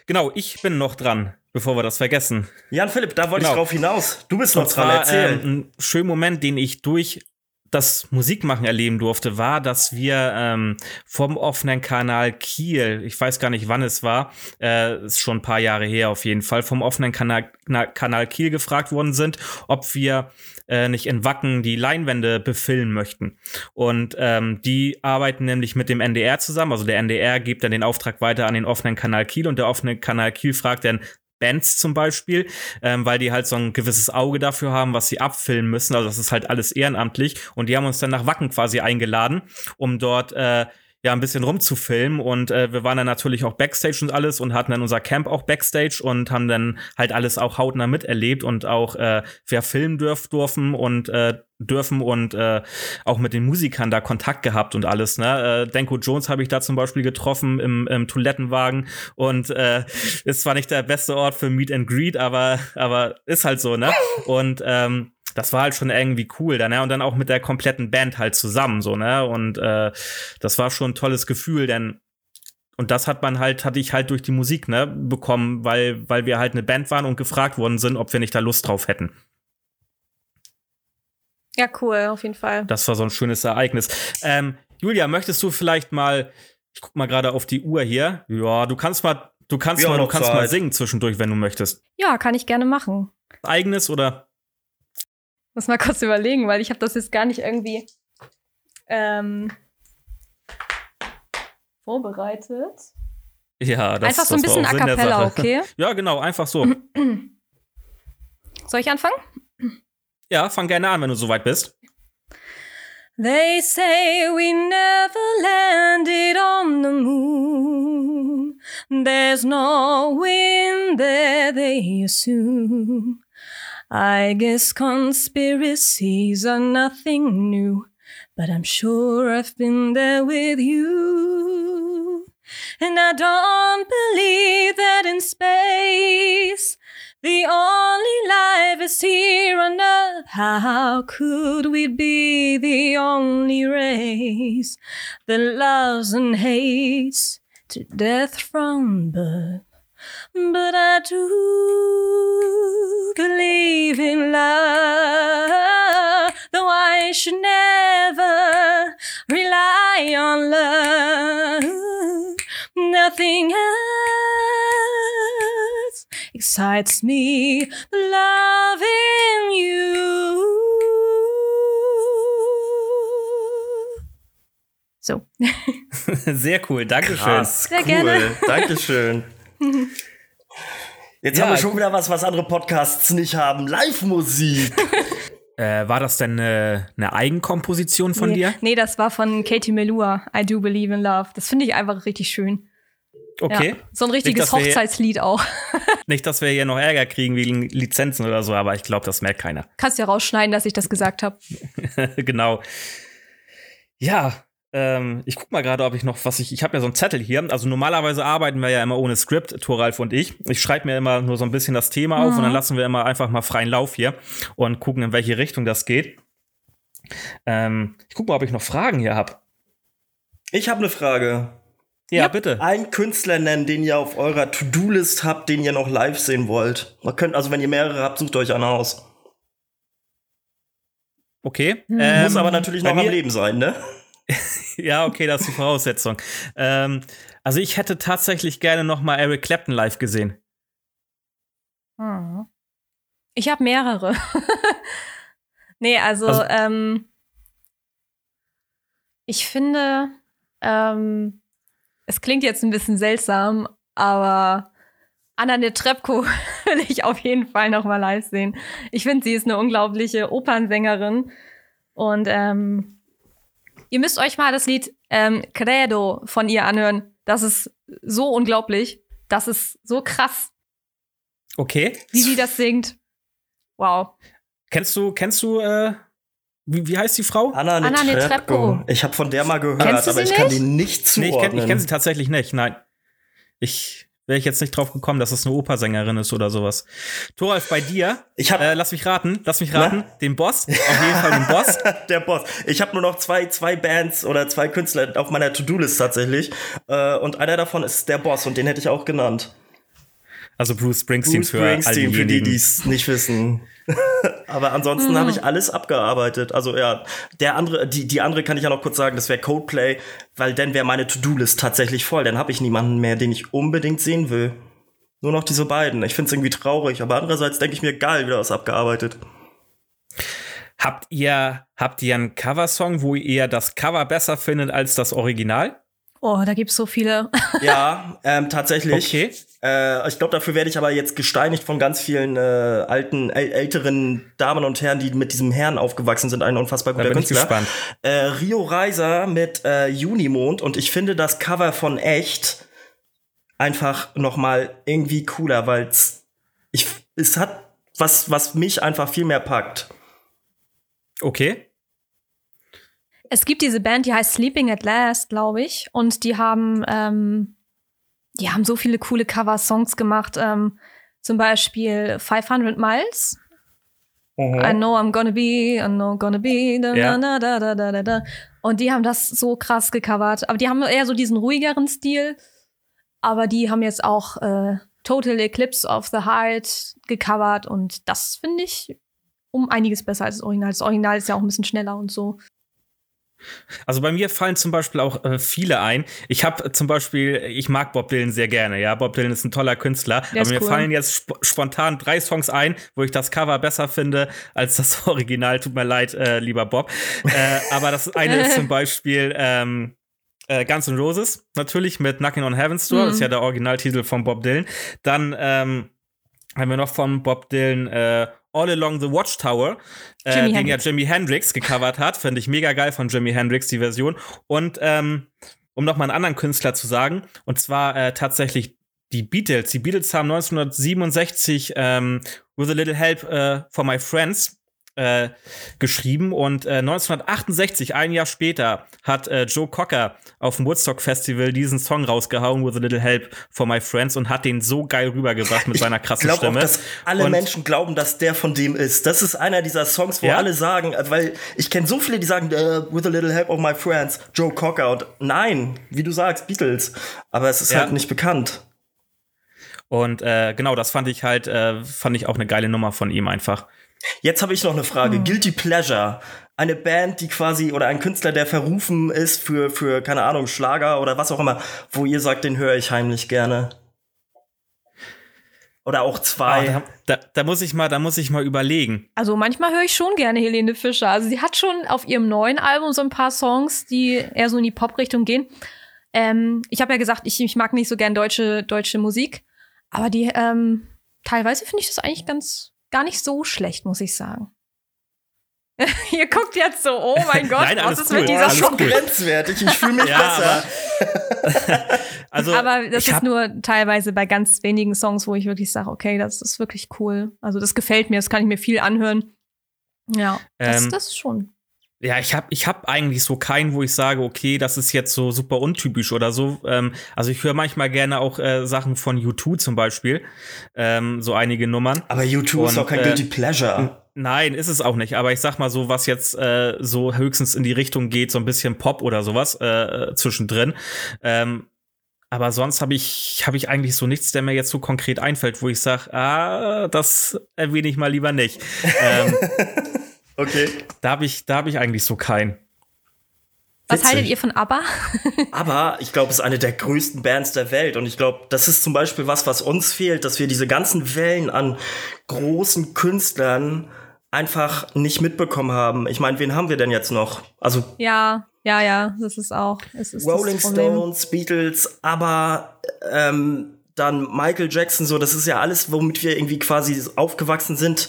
Genau, ich bin noch dran, bevor wir das vergessen. Jan Philipp, da wollte genau. ich drauf hinaus. Du bist noch dran, erzähl. Äh, ein schöner Moment, den ich durch das Musikmachen erleben durfte, war, dass wir ähm, vom offenen Kanal Kiel, ich weiß gar nicht, wann es war, äh, ist schon ein paar Jahre her auf jeden Fall, vom offenen Kanal, Kanal Kiel gefragt worden sind, ob wir äh, nicht in Wacken die Leinwände befilmen möchten. Und ähm, die arbeiten nämlich mit dem NDR zusammen. Also der NDR gibt dann den Auftrag weiter an den offenen Kanal Kiel und der offene Kanal Kiel fragt dann, Bands zum Beispiel, ähm, weil die halt so ein gewisses Auge dafür haben, was sie abfilmen müssen. Also das ist halt alles ehrenamtlich. Und die haben uns dann nach Wacken quasi eingeladen, um dort äh, ja ein bisschen rumzufilmen und äh, wir waren dann natürlich auch Backstage und alles und hatten dann unser Camp auch Backstage und haben dann halt alles auch hautnah miterlebt und auch äh, wer filmen dürf, dürfen und äh, dürfen und äh, auch mit den Musikern da Kontakt gehabt und alles. Ne? Äh, Denko Jones habe ich da zum Beispiel getroffen im, im Toilettenwagen und äh, ist zwar nicht der beste Ort für Meet and Greet, aber aber ist halt so ne und ähm, das war halt schon irgendwie cool dann, ne? Und dann auch mit der kompletten Band halt zusammen, so, ne? Und äh, das war schon ein tolles Gefühl, denn und das hat man halt, hatte ich halt durch die Musik, ne, bekommen, weil, weil wir halt eine Band waren und gefragt worden sind, ob wir nicht da Lust drauf hätten. Ja, cool, auf jeden Fall. Das war so ein schönes Ereignis. Ähm, Julia, möchtest du vielleicht mal, ich guck mal gerade auf die Uhr hier. Ja, du kannst mal, du kannst mal, du kannst mal singen zwischendurch, wenn du möchtest. Ja, kann ich gerne machen. Eigenes oder? Muss mal kurz überlegen, weil ich habe das jetzt gar nicht irgendwie ähm, vorbereitet. Ja, das Einfach so ein bisschen a cappella, okay? ja, genau, einfach so. Soll ich anfangen? Ja, fang gerne an, wenn du soweit bist. They say we never landed on the moon. There's no wind there, they assume. I guess conspiracies are nothing new, but I'm sure I've been there with you. And I don't believe that in space the only life is here on earth. How could we be the only race that loves and hates to death from birth? But I do believe in love, though I should never rely on love. Nothing else excites me loving you. So. Sehr cool, Dankeschön. Krass, Sehr cool. gerne. Dankeschön. Jetzt ja, haben wir schon wieder was, was andere Podcasts nicht haben. Live-Musik. äh, war das denn eine, eine Eigenkomposition von nee, dir? Nee, das war von Katie Melua. I Do Believe in Love. Das finde ich einfach richtig schön. Okay. Ja, so ein richtiges nicht, Hochzeitslied hier, auch. nicht, dass wir hier noch Ärger kriegen wegen Lizenzen oder so, aber ich glaube, das merkt keiner. Kannst ja rausschneiden, dass ich das gesagt habe. genau. Ja, ähm, ich guck mal gerade, ob ich noch was ich. Ich habe ja so einen Zettel hier. Also normalerweise arbeiten wir ja immer ohne Skript, Thoralf und ich. Ich schreibe mir immer nur so ein bisschen das Thema mhm. auf und dann mhm. lassen wir immer einfach mal freien Lauf hier und gucken, in welche Richtung das geht. Ähm, ich guck mal, ob ich noch Fragen hier habe. Ich habe eine Frage. Ja, ja, bitte. Einen Künstler nennen, den ihr auf eurer To-Do-List habt, den ihr noch live sehen wollt. Man könnt, also wenn ihr mehrere habt, sucht euch einen aus. Okay. Hm. Ähm, Muss aber natürlich noch am Leben sein, ne? ja, okay, das ist die Voraussetzung. ähm, also ich hätte tatsächlich gerne noch mal Eric Clapton live gesehen. Hm. Ich habe mehrere. nee, also, also ähm, ich finde, ähm, es klingt jetzt ein bisschen seltsam, aber Anna Netrebko will ich auf jeden Fall noch mal live sehen. Ich finde, sie ist eine unglaubliche Opernsängerin und ähm, Ihr müsst euch mal das Lied ähm, Credo von ihr anhören. Das ist so unglaublich. Das ist so krass. Okay. Wie sie das singt. Wow. Kennst du, kennst du, äh, wie, wie heißt die Frau? Anna, Anna Netrebko. Ich habe von der mal gehört, aber ich nicht? kann die nicht zuordnen. Nee, ich kenne kenn sie tatsächlich nicht. Nein. Ich wäre ich jetzt nicht drauf gekommen, dass es eine Opersängerin ist oder sowas. Thoralf, bei dir, ich hab, äh, lass mich raten, lass mich raten, Na? den Boss, auf jeden Fall den Boss. Der Boss. Ich habe nur noch zwei, zwei Bands oder zwei Künstler auf meiner To-Do-List tatsächlich. Äh, und einer davon ist der Boss und den hätte ich auch genannt. Also Bruce Springsteen, Bruce Springsteen für, für die, die es nicht wissen. Aber ansonsten mhm. habe ich alles abgearbeitet. Also ja, der andere, die, die andere kann ich ja noch kurz sagen, das wäre Codeplay, weil dann wäre meine To-Do-List tatsächlich voll. Dann habe ich niemanden mehr, den ich unbedingt sehen will. Nur noch diese beiden. Ich finde es irgendwie traurig, aber andererseits denke ich mir, geil, wieder was abgearbeitet. Habt ihr, habt ihr einen Coversong, wo ihr das Cover besser findet als das Original? Oh, da gibt's so viele. ja, ähm, tatsächlich. Okay. Äh, ich glaube, dafür werde ich aber jetzt gesteinigt von ganz vielen äh, alten, äl älteren Damen und Herren, die mit diesem Herrn aufgewachsen sind. Ein unfassbar guter da bin Künstler. Ich gespannt. Äh, Rio Reiser mit äh, Junimond und ich finde das Cover von echt einfach noch mal irgendwie cooler, weil ich es hat was, was mich einfach viel mehr packt. Okay. Es gibt diese Band, die heißt Sleeping at Last, glaube ich. Und die haben, ähm, die haben so viele coole Cover-Songs gemacht. Ähm, zum Beispiel 500 Miles. Mhm. I know I'm gonna be, I know I'm gonna be, da, ja. da, da, da, da, da. Und die haben das so krass gecovert. Aber die haben eher so diesen ruhigeren Stil. Aber die haben jetzt auch äh, Total Eclipse of the Heart gecovert. Und das finde ich um einiges besser als das Original. Das Original ist ja auch ein bisschen schneller und so. Also bei mir fallen zum Beispiel auch äh, viele ein. Ich habe zum Beispiel, ich mag Bob Dylan sehr gerne. Ja, Bob Dylan ist ein toller Künstler. Der aber mir cool. fallen jetzt sp spontan drei Songs ein, wo ich das Cover besser finde als das Original. Tut mir leid, äh, lieber Bob. äh, aber das eine ist zum Beispiel ähm, äh, Guns N' Roses, natürlich mit Knocking on Heaven's Door. Mhm. Das ist ja der Originaltitel von Bob Dylan. Dann ähm, haben wir noch von Bob Dylan äh, All Along the Watchtower, äh, den Hendrix. ja Jimi Hendrix gecovert hat. Finde ich mega geil von Jimi Hendrix, die Version. Und ähm, um noch mal einen anderen Künstler zu sagen, und zwar äh, tatsächlich die Beatles. Die Beatles haben 1967 ähm, With a Little Help äh, for My Friends äh, geschrieben und äh, 1968, ein Jahr später, hat äh, Joe Cocker auf dem Woodstock Festival diesen Song rausgehauen, With a Little Help for My Friends und hat den so geil rübergebracht mit seiner krassen ich Stimme. Auch, dass alle und Menschen glauben, dass der von dem ist. Das ist einer dieser Songs, wo ja? alle sagen, äh, weil ich kenne so viele, die sagen, uh, With a Little Help of My Friends, Joe Cocker und nein, wie du sagst, Beatles. Aber es ist ja. halt nicht bekannt. Und äh, genau, das fand ich halt, äh, fand ich auch eine geile Nummer von ihm einfach. Jetzt habe ich noch eine Frage. Hm. Guilty Pleasure. Eine Band, die quasi, oder ein Künstler, der verrufen ist für, für, keine Ahnung, Schlager oder was auch immer, wo ihr sagt, den höre ich heimlich gerne. Oder auch zwei. Oh, da, da, da, muss ich mal, da muss ich mal überlegen. Also manchmal höre ich schon gerne Helene Fischer. Also sie hat schon auf ihrem neuen Album so ein paar Songs, die eher so in die Pop-Richtung gehen. Ähm, ich habe ja gesagt, ich, ich mag nicht so gern deutsche, deutsche Musik. Aber die, ähm, teilweise finde ich das eigentlich ganz, gar nicht so schlecht, muss ich sagen. Ihr guckt jetzt so, oh mein Gott, Nein, was ist cool. mit dieser alles Song? grenzwertig, ich fühle mich ja, besser. Aber, also, aber das ist nur teilweise bei ganz wenigen Songs, wo ich wirklich sage, okay, das ist wirklich cool. Also das gefällt mir, das kann ich mir viel anhören. Ja, das, ähm, das ist schon. Ja, ich habe ich hab eigentlich so keinen, wo ich sage, okay, das ist jetzt so super untypisch oder so. Ähm, also ich höre manchmal gerne auch äh, Sachen von U2 zum Beispiel, ähm, so einige Nummern. Aber U2 ist auch kein äh, Guilty Pleasure. Nein, ist es auch nicht. Aber ich sag mal so, was jetzt äh, so höchstens in die Richtung geht, so ein bisschen Pop oder sowas äh, zwischendrin. Ähm, aber sonst habe ich, hab ich eigentlich so nichts, der mir jetzt so konkret einfällt, wo ich sage, ah, das erwähne ich mal lieber nicht. ähm, Okay. Da habe ich, hab ich eigentlich so keinen. Was haltet ihr von ABBA? ABBA, ich glaube, ist eine der größten Bands der Welt. Und ich glaube, das ist zum Beispiel was, was uns fehlt, dass wir diese ganzen Wellen an großen Künstlern einfach nicht mitbekommen haben. Ich meine, wen haben wir denn jetzt noch? Also ja, ja, ja, das ist auch. Es ist Rolling Stones, Beatles, ABBA, ähm, dann Michael Jackson. So, das ist ja alles, womit wir irgendwie quasi aufgewachsen sind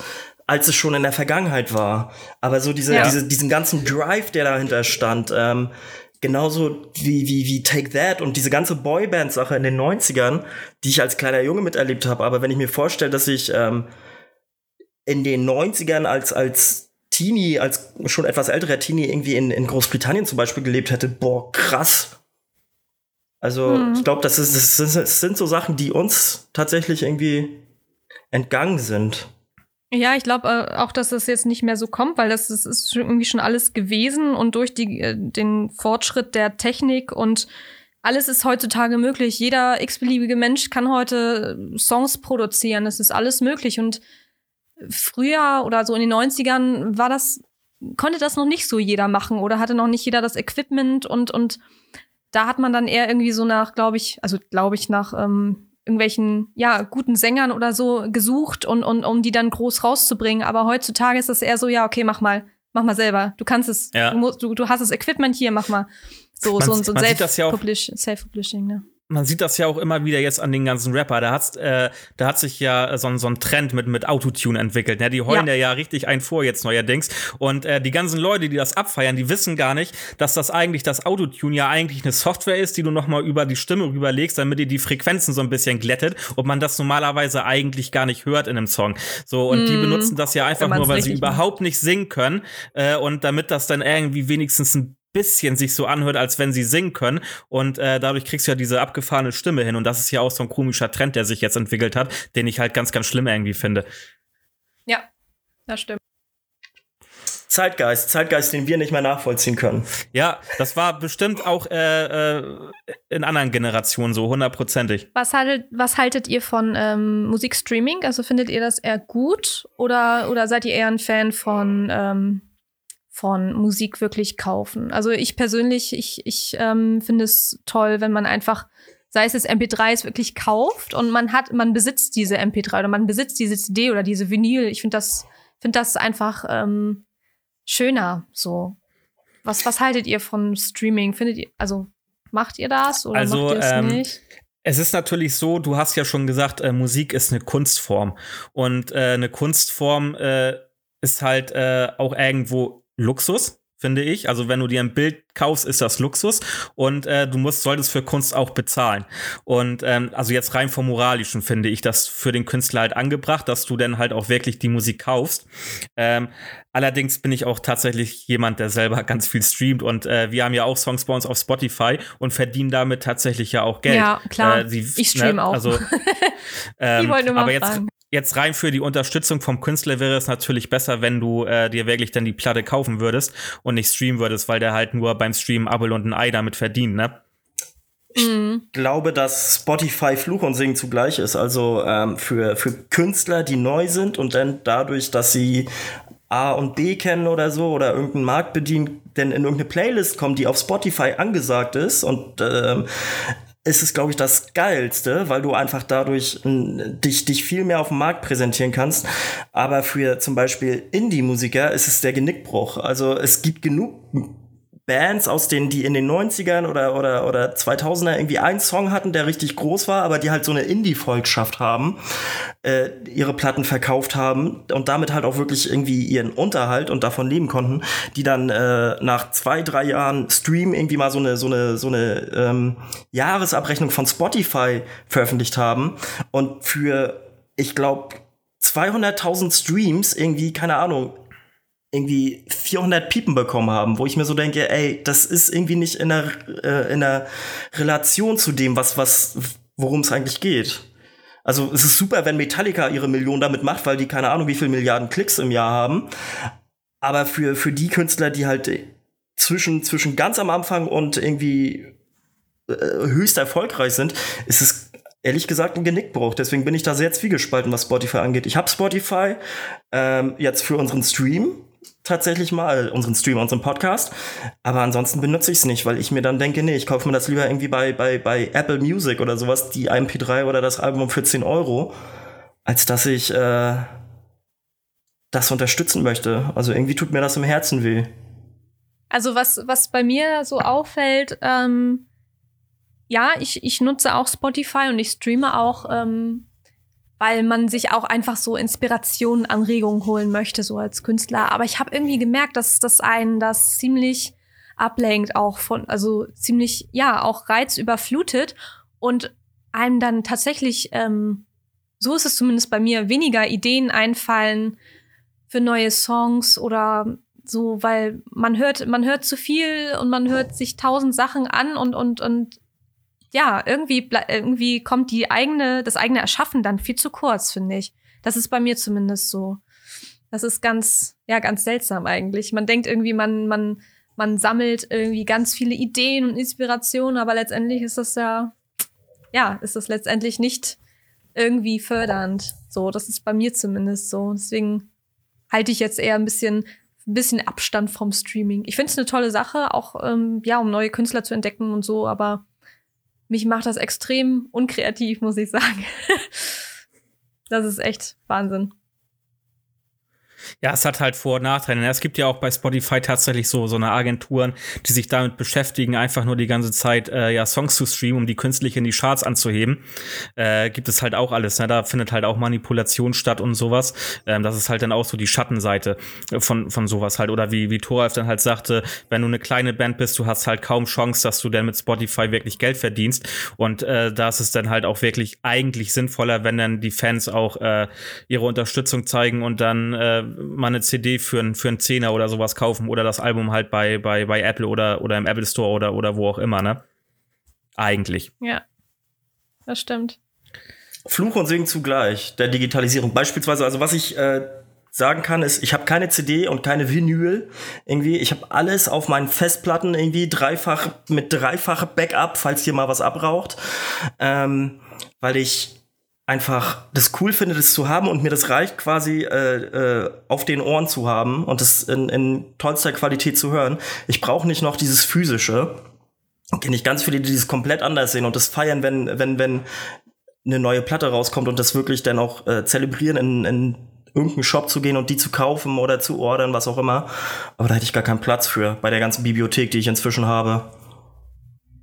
als es schon in der Vergangenheit war. Aber so diese, ja. diese, diesen ganzen Drive, der dahinter stand, ähm, genauso wie, wie, wie Take That und diese ganze Boyband-Sache in den 90ern, die ich als kleiner Junge miterlebt habe. Aber wenn ich mir vorstelle, dass ich ähm, in den 90ern als, als Teenie, als schon etwas älterer Teenie irgendwie in, in Großbritannien zum Beispiel gelebt hätte, boah, krass. Also, mhm. ich glaube, das, ist, das, das sind so Sachen, die uns tatsächlich irgendwie entgangen sind. Ja, ich glaube äh, auch, dass das jetzt nicht mehr so kommt, weil das, das ist irgendwie schon alles gewesen und durch die, äh, den Fortschritt der Technik und alles ist heutzutage möglich. Jeder x-beliebige Mensch kann heute äh, Songs produzieren. Es ist alles möglich. Und früher oder so in den 90ern war das, konnte das noch nicht so jeder machen oder hatte noch nicht jeder das Equipment und, und da hat man dann eher irgendwie so nach, glaube ich, also glaube ich, nach ähm, irgendwelchen ja guten Sängern oder so gesucht und, und um die dann groß rauszubringen. Aber heutzutage ist das eher so, ja, okay, mach mal, mach mal selber. Du kannst es, ja. du, du, du, hast das Equipment hier, mach mal. So, man, so, so ein Self-Publishing, ja ne? Man sieht das ja auch immer wieder jetzt an den ganzen Rapper. Da, hat's, äh, da hat sich ja so, so ein Trend mit, mit Autotune entwickelt. Ne? Die heulen ja. ja richtig ein vor jetzt neuerdings. Und äh, die ganzen Leute, die das abfeiern, die wissen gar nicht, dass das eigentlich das Autotune ja eigentlich eine Software ist, die du noch mal über die Stimme rüberlegst, damit ihr die Frequenzen so ein bisschen glättet und man das normalerweise eigentlich gar nicht hört in einem Song. So und mm. die benutzen das ja einfach nur, weil sie überhaupt nicht singen können äh, und damit das dann irgendwie wenigstens ein bisschen sich so anhört, als wenn sie singen können. Und äh, dadurch kriegst du ja diese abgefahrene Stimme hin. Und das ist ja auch so ein komischer Trend, der sich jetzt entwickelt hat, den ich halt ganz, ganz schlimm irgendwie finde. Ja, das stimmt. Zeitgeist, Zeitgeist, den wir nicht mehr nachvollziehen können. Ja, das war bestimmt auch äh, äh, in anderen Generationen so, hundertprozentig. Was haltet, was haltet ihr von ähm, Musikstreaming? Also findet ihr das eher gut oder, oder seid ihr eher ein Fan von ähm, von Musik wirklich kaufen. Also ich persönlich, ich, ich ähm, finde es toll, wenn man einfach, sei es das MP3s, wirklich kauft und man hat, man besitzt diese MP3 oder man besitzt diese CD oder diese Vinyl. Ich finde das, finde das einfach ähm, schöner. So, was, was haltet ihr von Streaming? Findet ihr, also macht ihr das oder also, macht ihr es ähm, nicht? Es ist natürlich so, du hast ja schon gesagt, äh, Musik ist eine Kunstform und äh, eine Kunstform äh, ist halt äh, auch irgendwo Luxus, finde ich. Also wenn du dir ein Bild kaufst, ist das Luxus und äh, du musst solltest für Kunst auch bezahlen. Und ähm, also jetzt rein vom moralischen finde ich das für den Künstler halt angebracht, dass du dann halt auch wirklich die Musik kaufst. Ähm, allerdings bin ich auch tatsächlich jemand, der selber ganz viel streamt und äh, wir haben ja auch Songs bei uns auf Spotify und verdienen damit tatsächlich ja auch Geld. Ja klar. Äh, die, ich stream ne, auch. Also, ähm, aber jetzt fragen jetzt rein für die Unterstützung vom Künstler wäre es natürlich besser, wenn du äh, dir wirklich dann die Platte kaufen würdest und nicht streamen würdest, weil der halt nur beim Streamen Abel und ein Ei damit verdient, ne? Ich mhm. glaube, dass Spotify Fluch und Singen zugleich ist. Also ähm, für, für Künstler, die neu sind und dann dadurch, dass sie A und B kennen oder so oder irgendeinen Markt bedienen, denn in irgendeine Playlist kommen, die auf Spotify angesagt ist und ähm, ist es, glaube ich, das Geilste, weil du einfach dadurch dich, dich viel mehr auf dem Markt präsentieren kannst. Aber für zum Beispiel Indie-Musiker ist es der Genickbruch. Also es gibt genug Bands aus denen, die in den 90ern oder, oder, oder 2000er irgendwie einen Song hatten, der richtig groß war, aber die halt so eine Indie-Volkschaft haben, äh, ihre Platten verkauft haben und damit halt auch wirklich irgendwie ihren Unterhalt und davon leben konnten, die dann äh, nach zwei, drei Jahren Stream irgendwie mal so eine, so eine, so eine ähm, Jahresabrechnung von Spotify veröffentlicht haben und für, ich glaube, 200.000 Streams irgendwie, keine Ahnung, irgendwie 400 Piepen bekommen haben, wo ich mir so denke, ey, das ist irgendwie nicht in der, äh, in der Relation zu dem, was, was, worum es eigentlich geht. Also es ist super, wenn Metallica ihre Millionen damit macht, weil die keine Ahnung, wie viele Milliarden Klicks im Jahr haben. Aber für, für die Künstler, die halt zwischen, zwischen ganz am Anfang und irgendwie äh, höchst erfolgreich sind, ist es ehrlich gesagt ein Genickbruch. Deswegen bin ich da sehr zwiegespalten, was Spotify angeht. Ich habe Spotify ähm, jetzt für unseren Stream tatsächlich mal, unseren Stream, unseren Podcast. Aber ansonsten benutze ich es nicht, weil ich mir dann denke, nee, ich kaufe mir das lieber irgendwie bei, bei, bei Apple Music oder sowas, die MP3 oder das Album für 10 Euro, als dass ich äh, das unterstützen möchte. Also irgendwie tut mir das im Herzen weh. Also was, was bei mir so auffällt, ähm, ja, ich, ich nutze auch Spotify und ich streame auch, ähm, weil man sich auch einfach so Inspirationen, Anregungen holen möchte, so als Künstler. Aber ich habe irgendwie gemerkt, dass das einen das ziemlich ablenkt, auch von, also ziemlich, ja, auch reizüberflutet und einem dann tatsächlich, ähm, so ist es zumindest bei mir, weniger Ideen einfallen für neue Songs oder so, weil man hört, man hört zu viel und man hört sich tausend Sachen an und, und, und ja, irgendwie, irgendwie kommt die eigene, das eigene Erschaffen dann viel zu kurz, finde ich. Das ist bei mir zumindest so. Das ist ganz, ja, ganz seltsam eigentlich. Man denkt irgendwie, man, man, man sammelt irgendwie ganz viele Ideen und Inspirationen, aber letztendlich ist das ja, ja, ist das letztendlich nicht irgendwie fördernd. So, das ist bei mir zumindest so. Deswegen halte ich jetzt eher ein bisschen, ein bisschen Abstand vom Streaming. Ich finde es eine tolle Sache, auch ähm, ja, um neue Künstler zu entdecken und so, aber mich macht das extrem unkreativ, muss ich sagen. das ist echt Wahnsinn. Ja, es hat halt Vor- und Nachteile. Es gibt ja auch bei Spotify tatsächlich so, so eine Agenturen, die sich damit beschäftigen, einfach nur die ganze Zeit äh, ja, Songs zu streamen, um die künstlich in die Charts anzuheben. Äh, gibt es halt auch alles. Ne? Da findet halt auch Manipulation statt und sowas. Ähm, das ist halt dann auch so die Schattenseite von, von sowas halt. Oder wie, wie Thoralf dann halt sagte, wenn du eine kleine Band bist, du hast halt kaum Chance, dass du dann mit Spotify wirklich Geld verdienst. Und äh, da ist es dann halt auch wirklich eigentlich sinnvoller, wenn dann die Fans auch äh, ihre Unterstützung zeigen und dann äh, mal eine CD für, ein, für einen Zehner oder sowas kaufen oder das Album halt bei, bei, bei Apple oder, oder im Apple Store oder, oder wo auch immer, ne? Eigentlich. Ja, das stimmt. Fluch und Segen zugleich der Digitalisierung. Beispielsweise, also was ich äh, sagen kann, ist, ich habe keine CD und keine Vinyl. Irgendwie, ich habe alles auf meinen Festplatten irgendwie dreifach mit dreifache Backup, falls hier mal was abraucht, ähm, weil ich einfach das cool finde, das zu haben und mir das reicht quasi äh, äh, auf den Ohren zu haben und das in, in tollster Qualität zu hören. Ich brauche nicht noch dieses physische. Kenne ich ganz viele, die das komplett anders sehen und das feiern, wenn wenn wenn eine neue Platte rauskommt und das wirklich dann auch äh, zelebrieren in, in irgendeinen Shop zu gehen und die zu kaufen oder zu ordern, was auch immer. Aber da hätte ich gar keinen Platz für bei der ganzen Bibliothek, die ich inzwischen habe.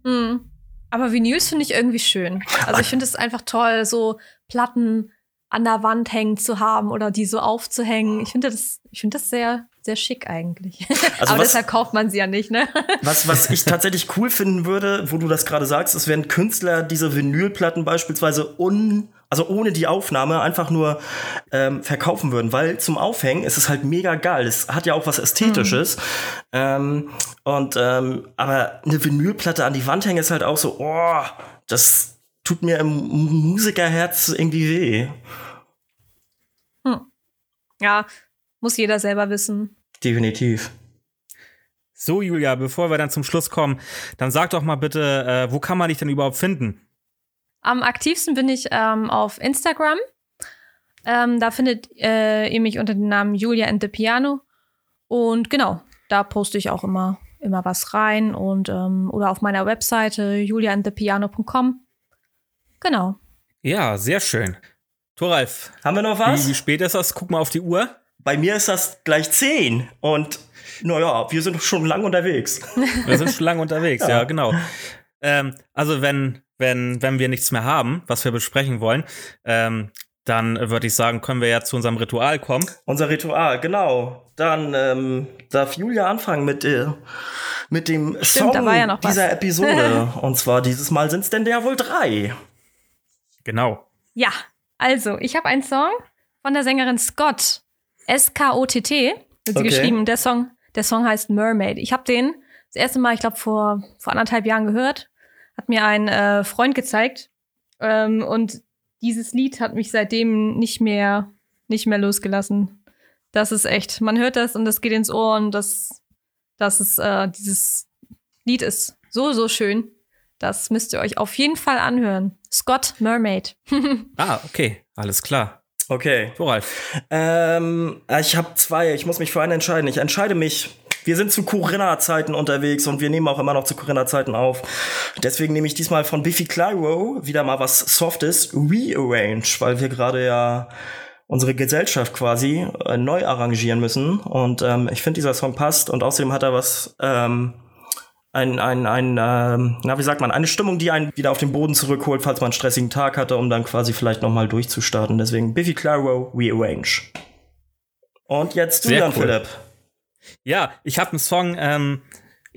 Hm. Aber Vinyls finde ich irgendwie schön. Also ich finde es einfach toll, so Platten an der Wand hängen zu haben oder die so aufzuhängen. Ich finde das, ich finde das sehr, sehr schick eigentlich. Also Aber was, deshalb kauft man sie ja nicht, ne? Was, was ich tatsächlich cool finden würde, wo du das gerade sagst, ist, wenn Künstler diese Vinylplatten beispielsweise un also ohne die Aufnahme einfach nur ähm, verkaufen würden, weil zum Aufhängen ist es halt mega geil. Es hat ja auch was Ästhetisches. Mhm. Ähm, und ähm, aber eine Vinylplatte an die Wand hängen ist halt auch so, oh, das tut mir im Musikerherz irgendwie weh. Hm. Ja, muss jeder selber wissen. Definitiv. So, Julia, bevor wir dann zum Schluss kommen, dann sag doch mal bitte, äh, wo kann man dich denn überhaupt finden? Am aktivsten bin ich ähm, auf Instagram. Ähm, da findet äh, ihr mich unter dem Namen Julia and the Piano. Und genau, da poste ich auch immer, immer was rein. Und ähm, oder auf meiner Webseite juliaandthepiano.com. Genau. Ja, sehr schön. Thoralf. Haben wir noch was? Wie, wie spät ist das? Guck mal auf die Uhr. Bei mir ist das gleich 10. Und naja, wir sind schon lang unterwegs. Wir sind schon lang unterwegs, ja, ja genau. Ähm, also wenn wenn, wenn wir nichts mehr haben, was wir besprechen wollen, ähm, dann würde ich sagen, können wir ja zu unserem Ritual kommen. Unser Ritual, genau. Dann ähm, darf Julia anfangen mit, äh, mit dem Stimmt, Song ja dieser Episode. Und zwar dieses Mal sind es denn ja wohl drei. Genau. Ja, also ich habe einen Song von der Sängerin Scott, S-K-O-T-T. Hat sie okay. geschrieben. Der Song, der Song heißt Mermaid. Ich habe den das erste Mal, ich glaube, vor, vor anderthalb Jahren gehört. Hat mir ein äh, Freund gezeigt. Ähm, und dieses Lied hat mich seitdem nicht mehr, nicht mehr losgelassen. Das ist echt. Man hört das und das geht ins Ohr und das, das ist, äh, dieses Lied ist so, so schön. Das müsst ihr euch auf jeden Fall anhören. Scott Mermaid. ah, okay. Alles klar. Okay. Woral? Ähm, ich habe zwei. Ich muss mich für einen entscheiden. Ich entscheide mich. Wir sind zu Corinna-Zeiten unterwegs und wir nehmen auch immer noch zu Corinna-Zeiten auf. Deswegen nehme ich diesmal von Biffy Clyro wieder mal was Softes, Rearrange, weil wir gerade ja unsere Gesellschaft quasi äh, neu arrangieren müssen. Und ähm, ich finde, dieser Song passt und außerdem hat er was ähm, ein, ein, ein ähm, na, wie sagt man, eine Stimmung, die einen wieder auf den Boden zurückholt, falls man einen stressigen Tag hatte, um dann quasi vielleicht nochmal durchzustarten. Deswegen Biffy Clyro, Rearrange. Und jetzt du Sehr dann, cool. Philipp. Ja, ich habe einen Song, ähm,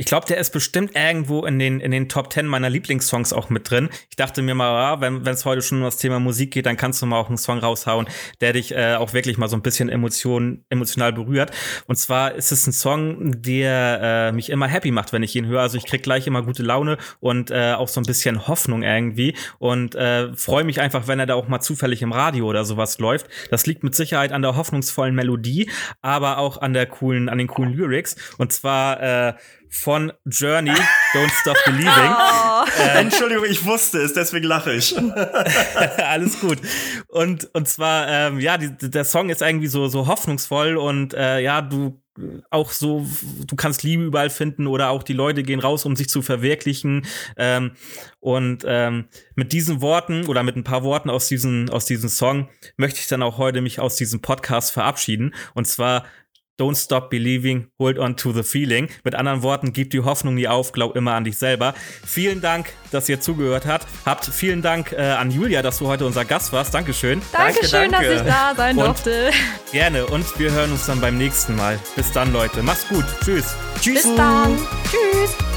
ich glaube, der ist bestimmt irgendwo in den, in den Top 10 meiner Lieblingssongs auch mit drin. Ich dachte mir mal, ja, wenn es heute schon um das Thema Musik geht, dann kannst du mal auch einen Song raushauen, der dich äh, auch wirklich mal so ein bisschen emotion, emotional berührt. Und zwar ist es ein Song, der äh, mich immer happy macht, wenn ich ihn höre. Also ich krieg gleich immer gute Laune und äh, auch so ein bisschen Hoffnung irgendwie. Und äh, freue mich einfach, wenn er da auch mal zufällig im Radio oder sowas läuft. Das liegt mit Sicherheit an der hoffnungsvollen Melodie, aber auch an der coolen, an den coolen Lyrics. Und zwar äh, von Journey, Don't Stop Believing. Oh. Äh, Entschuldigung, ich wusste es, deswegen lache ich. Alles gut. Und, und zwar, ähm, ja, die, der Song ist irgendwie so, so hoffnungsvoll und äh, ja, du auch so, du kannst Liebe überall finden oder auch die Leute gehen raus, um sich zu verwirklichen. Ähm, und ähm, mit diesen Worten oder mit ein paar Worten aus diesem, aus diesem Song möchte ich dann auch heute mich aus diesem Podcast verabschieden. Und zwar Don't stop believing, hold on to the feeling. Mit anderen Worten, gib die Hoffnung nie auf, glaub immer an dich selber. Vielen Dank, dass ihr zugehört habt. Habt vielen Dank äh, an Julia, dass du heute unser Gast warst. Dankeschön. Dankeschön, danke, danke. dass ich da sein und durfte. Gerne und wir hören uns dann beim nächsten Mal. Bis dann, Leute. Macht's gut. Tschüss. Tschüss. Bis dann. Tschüss.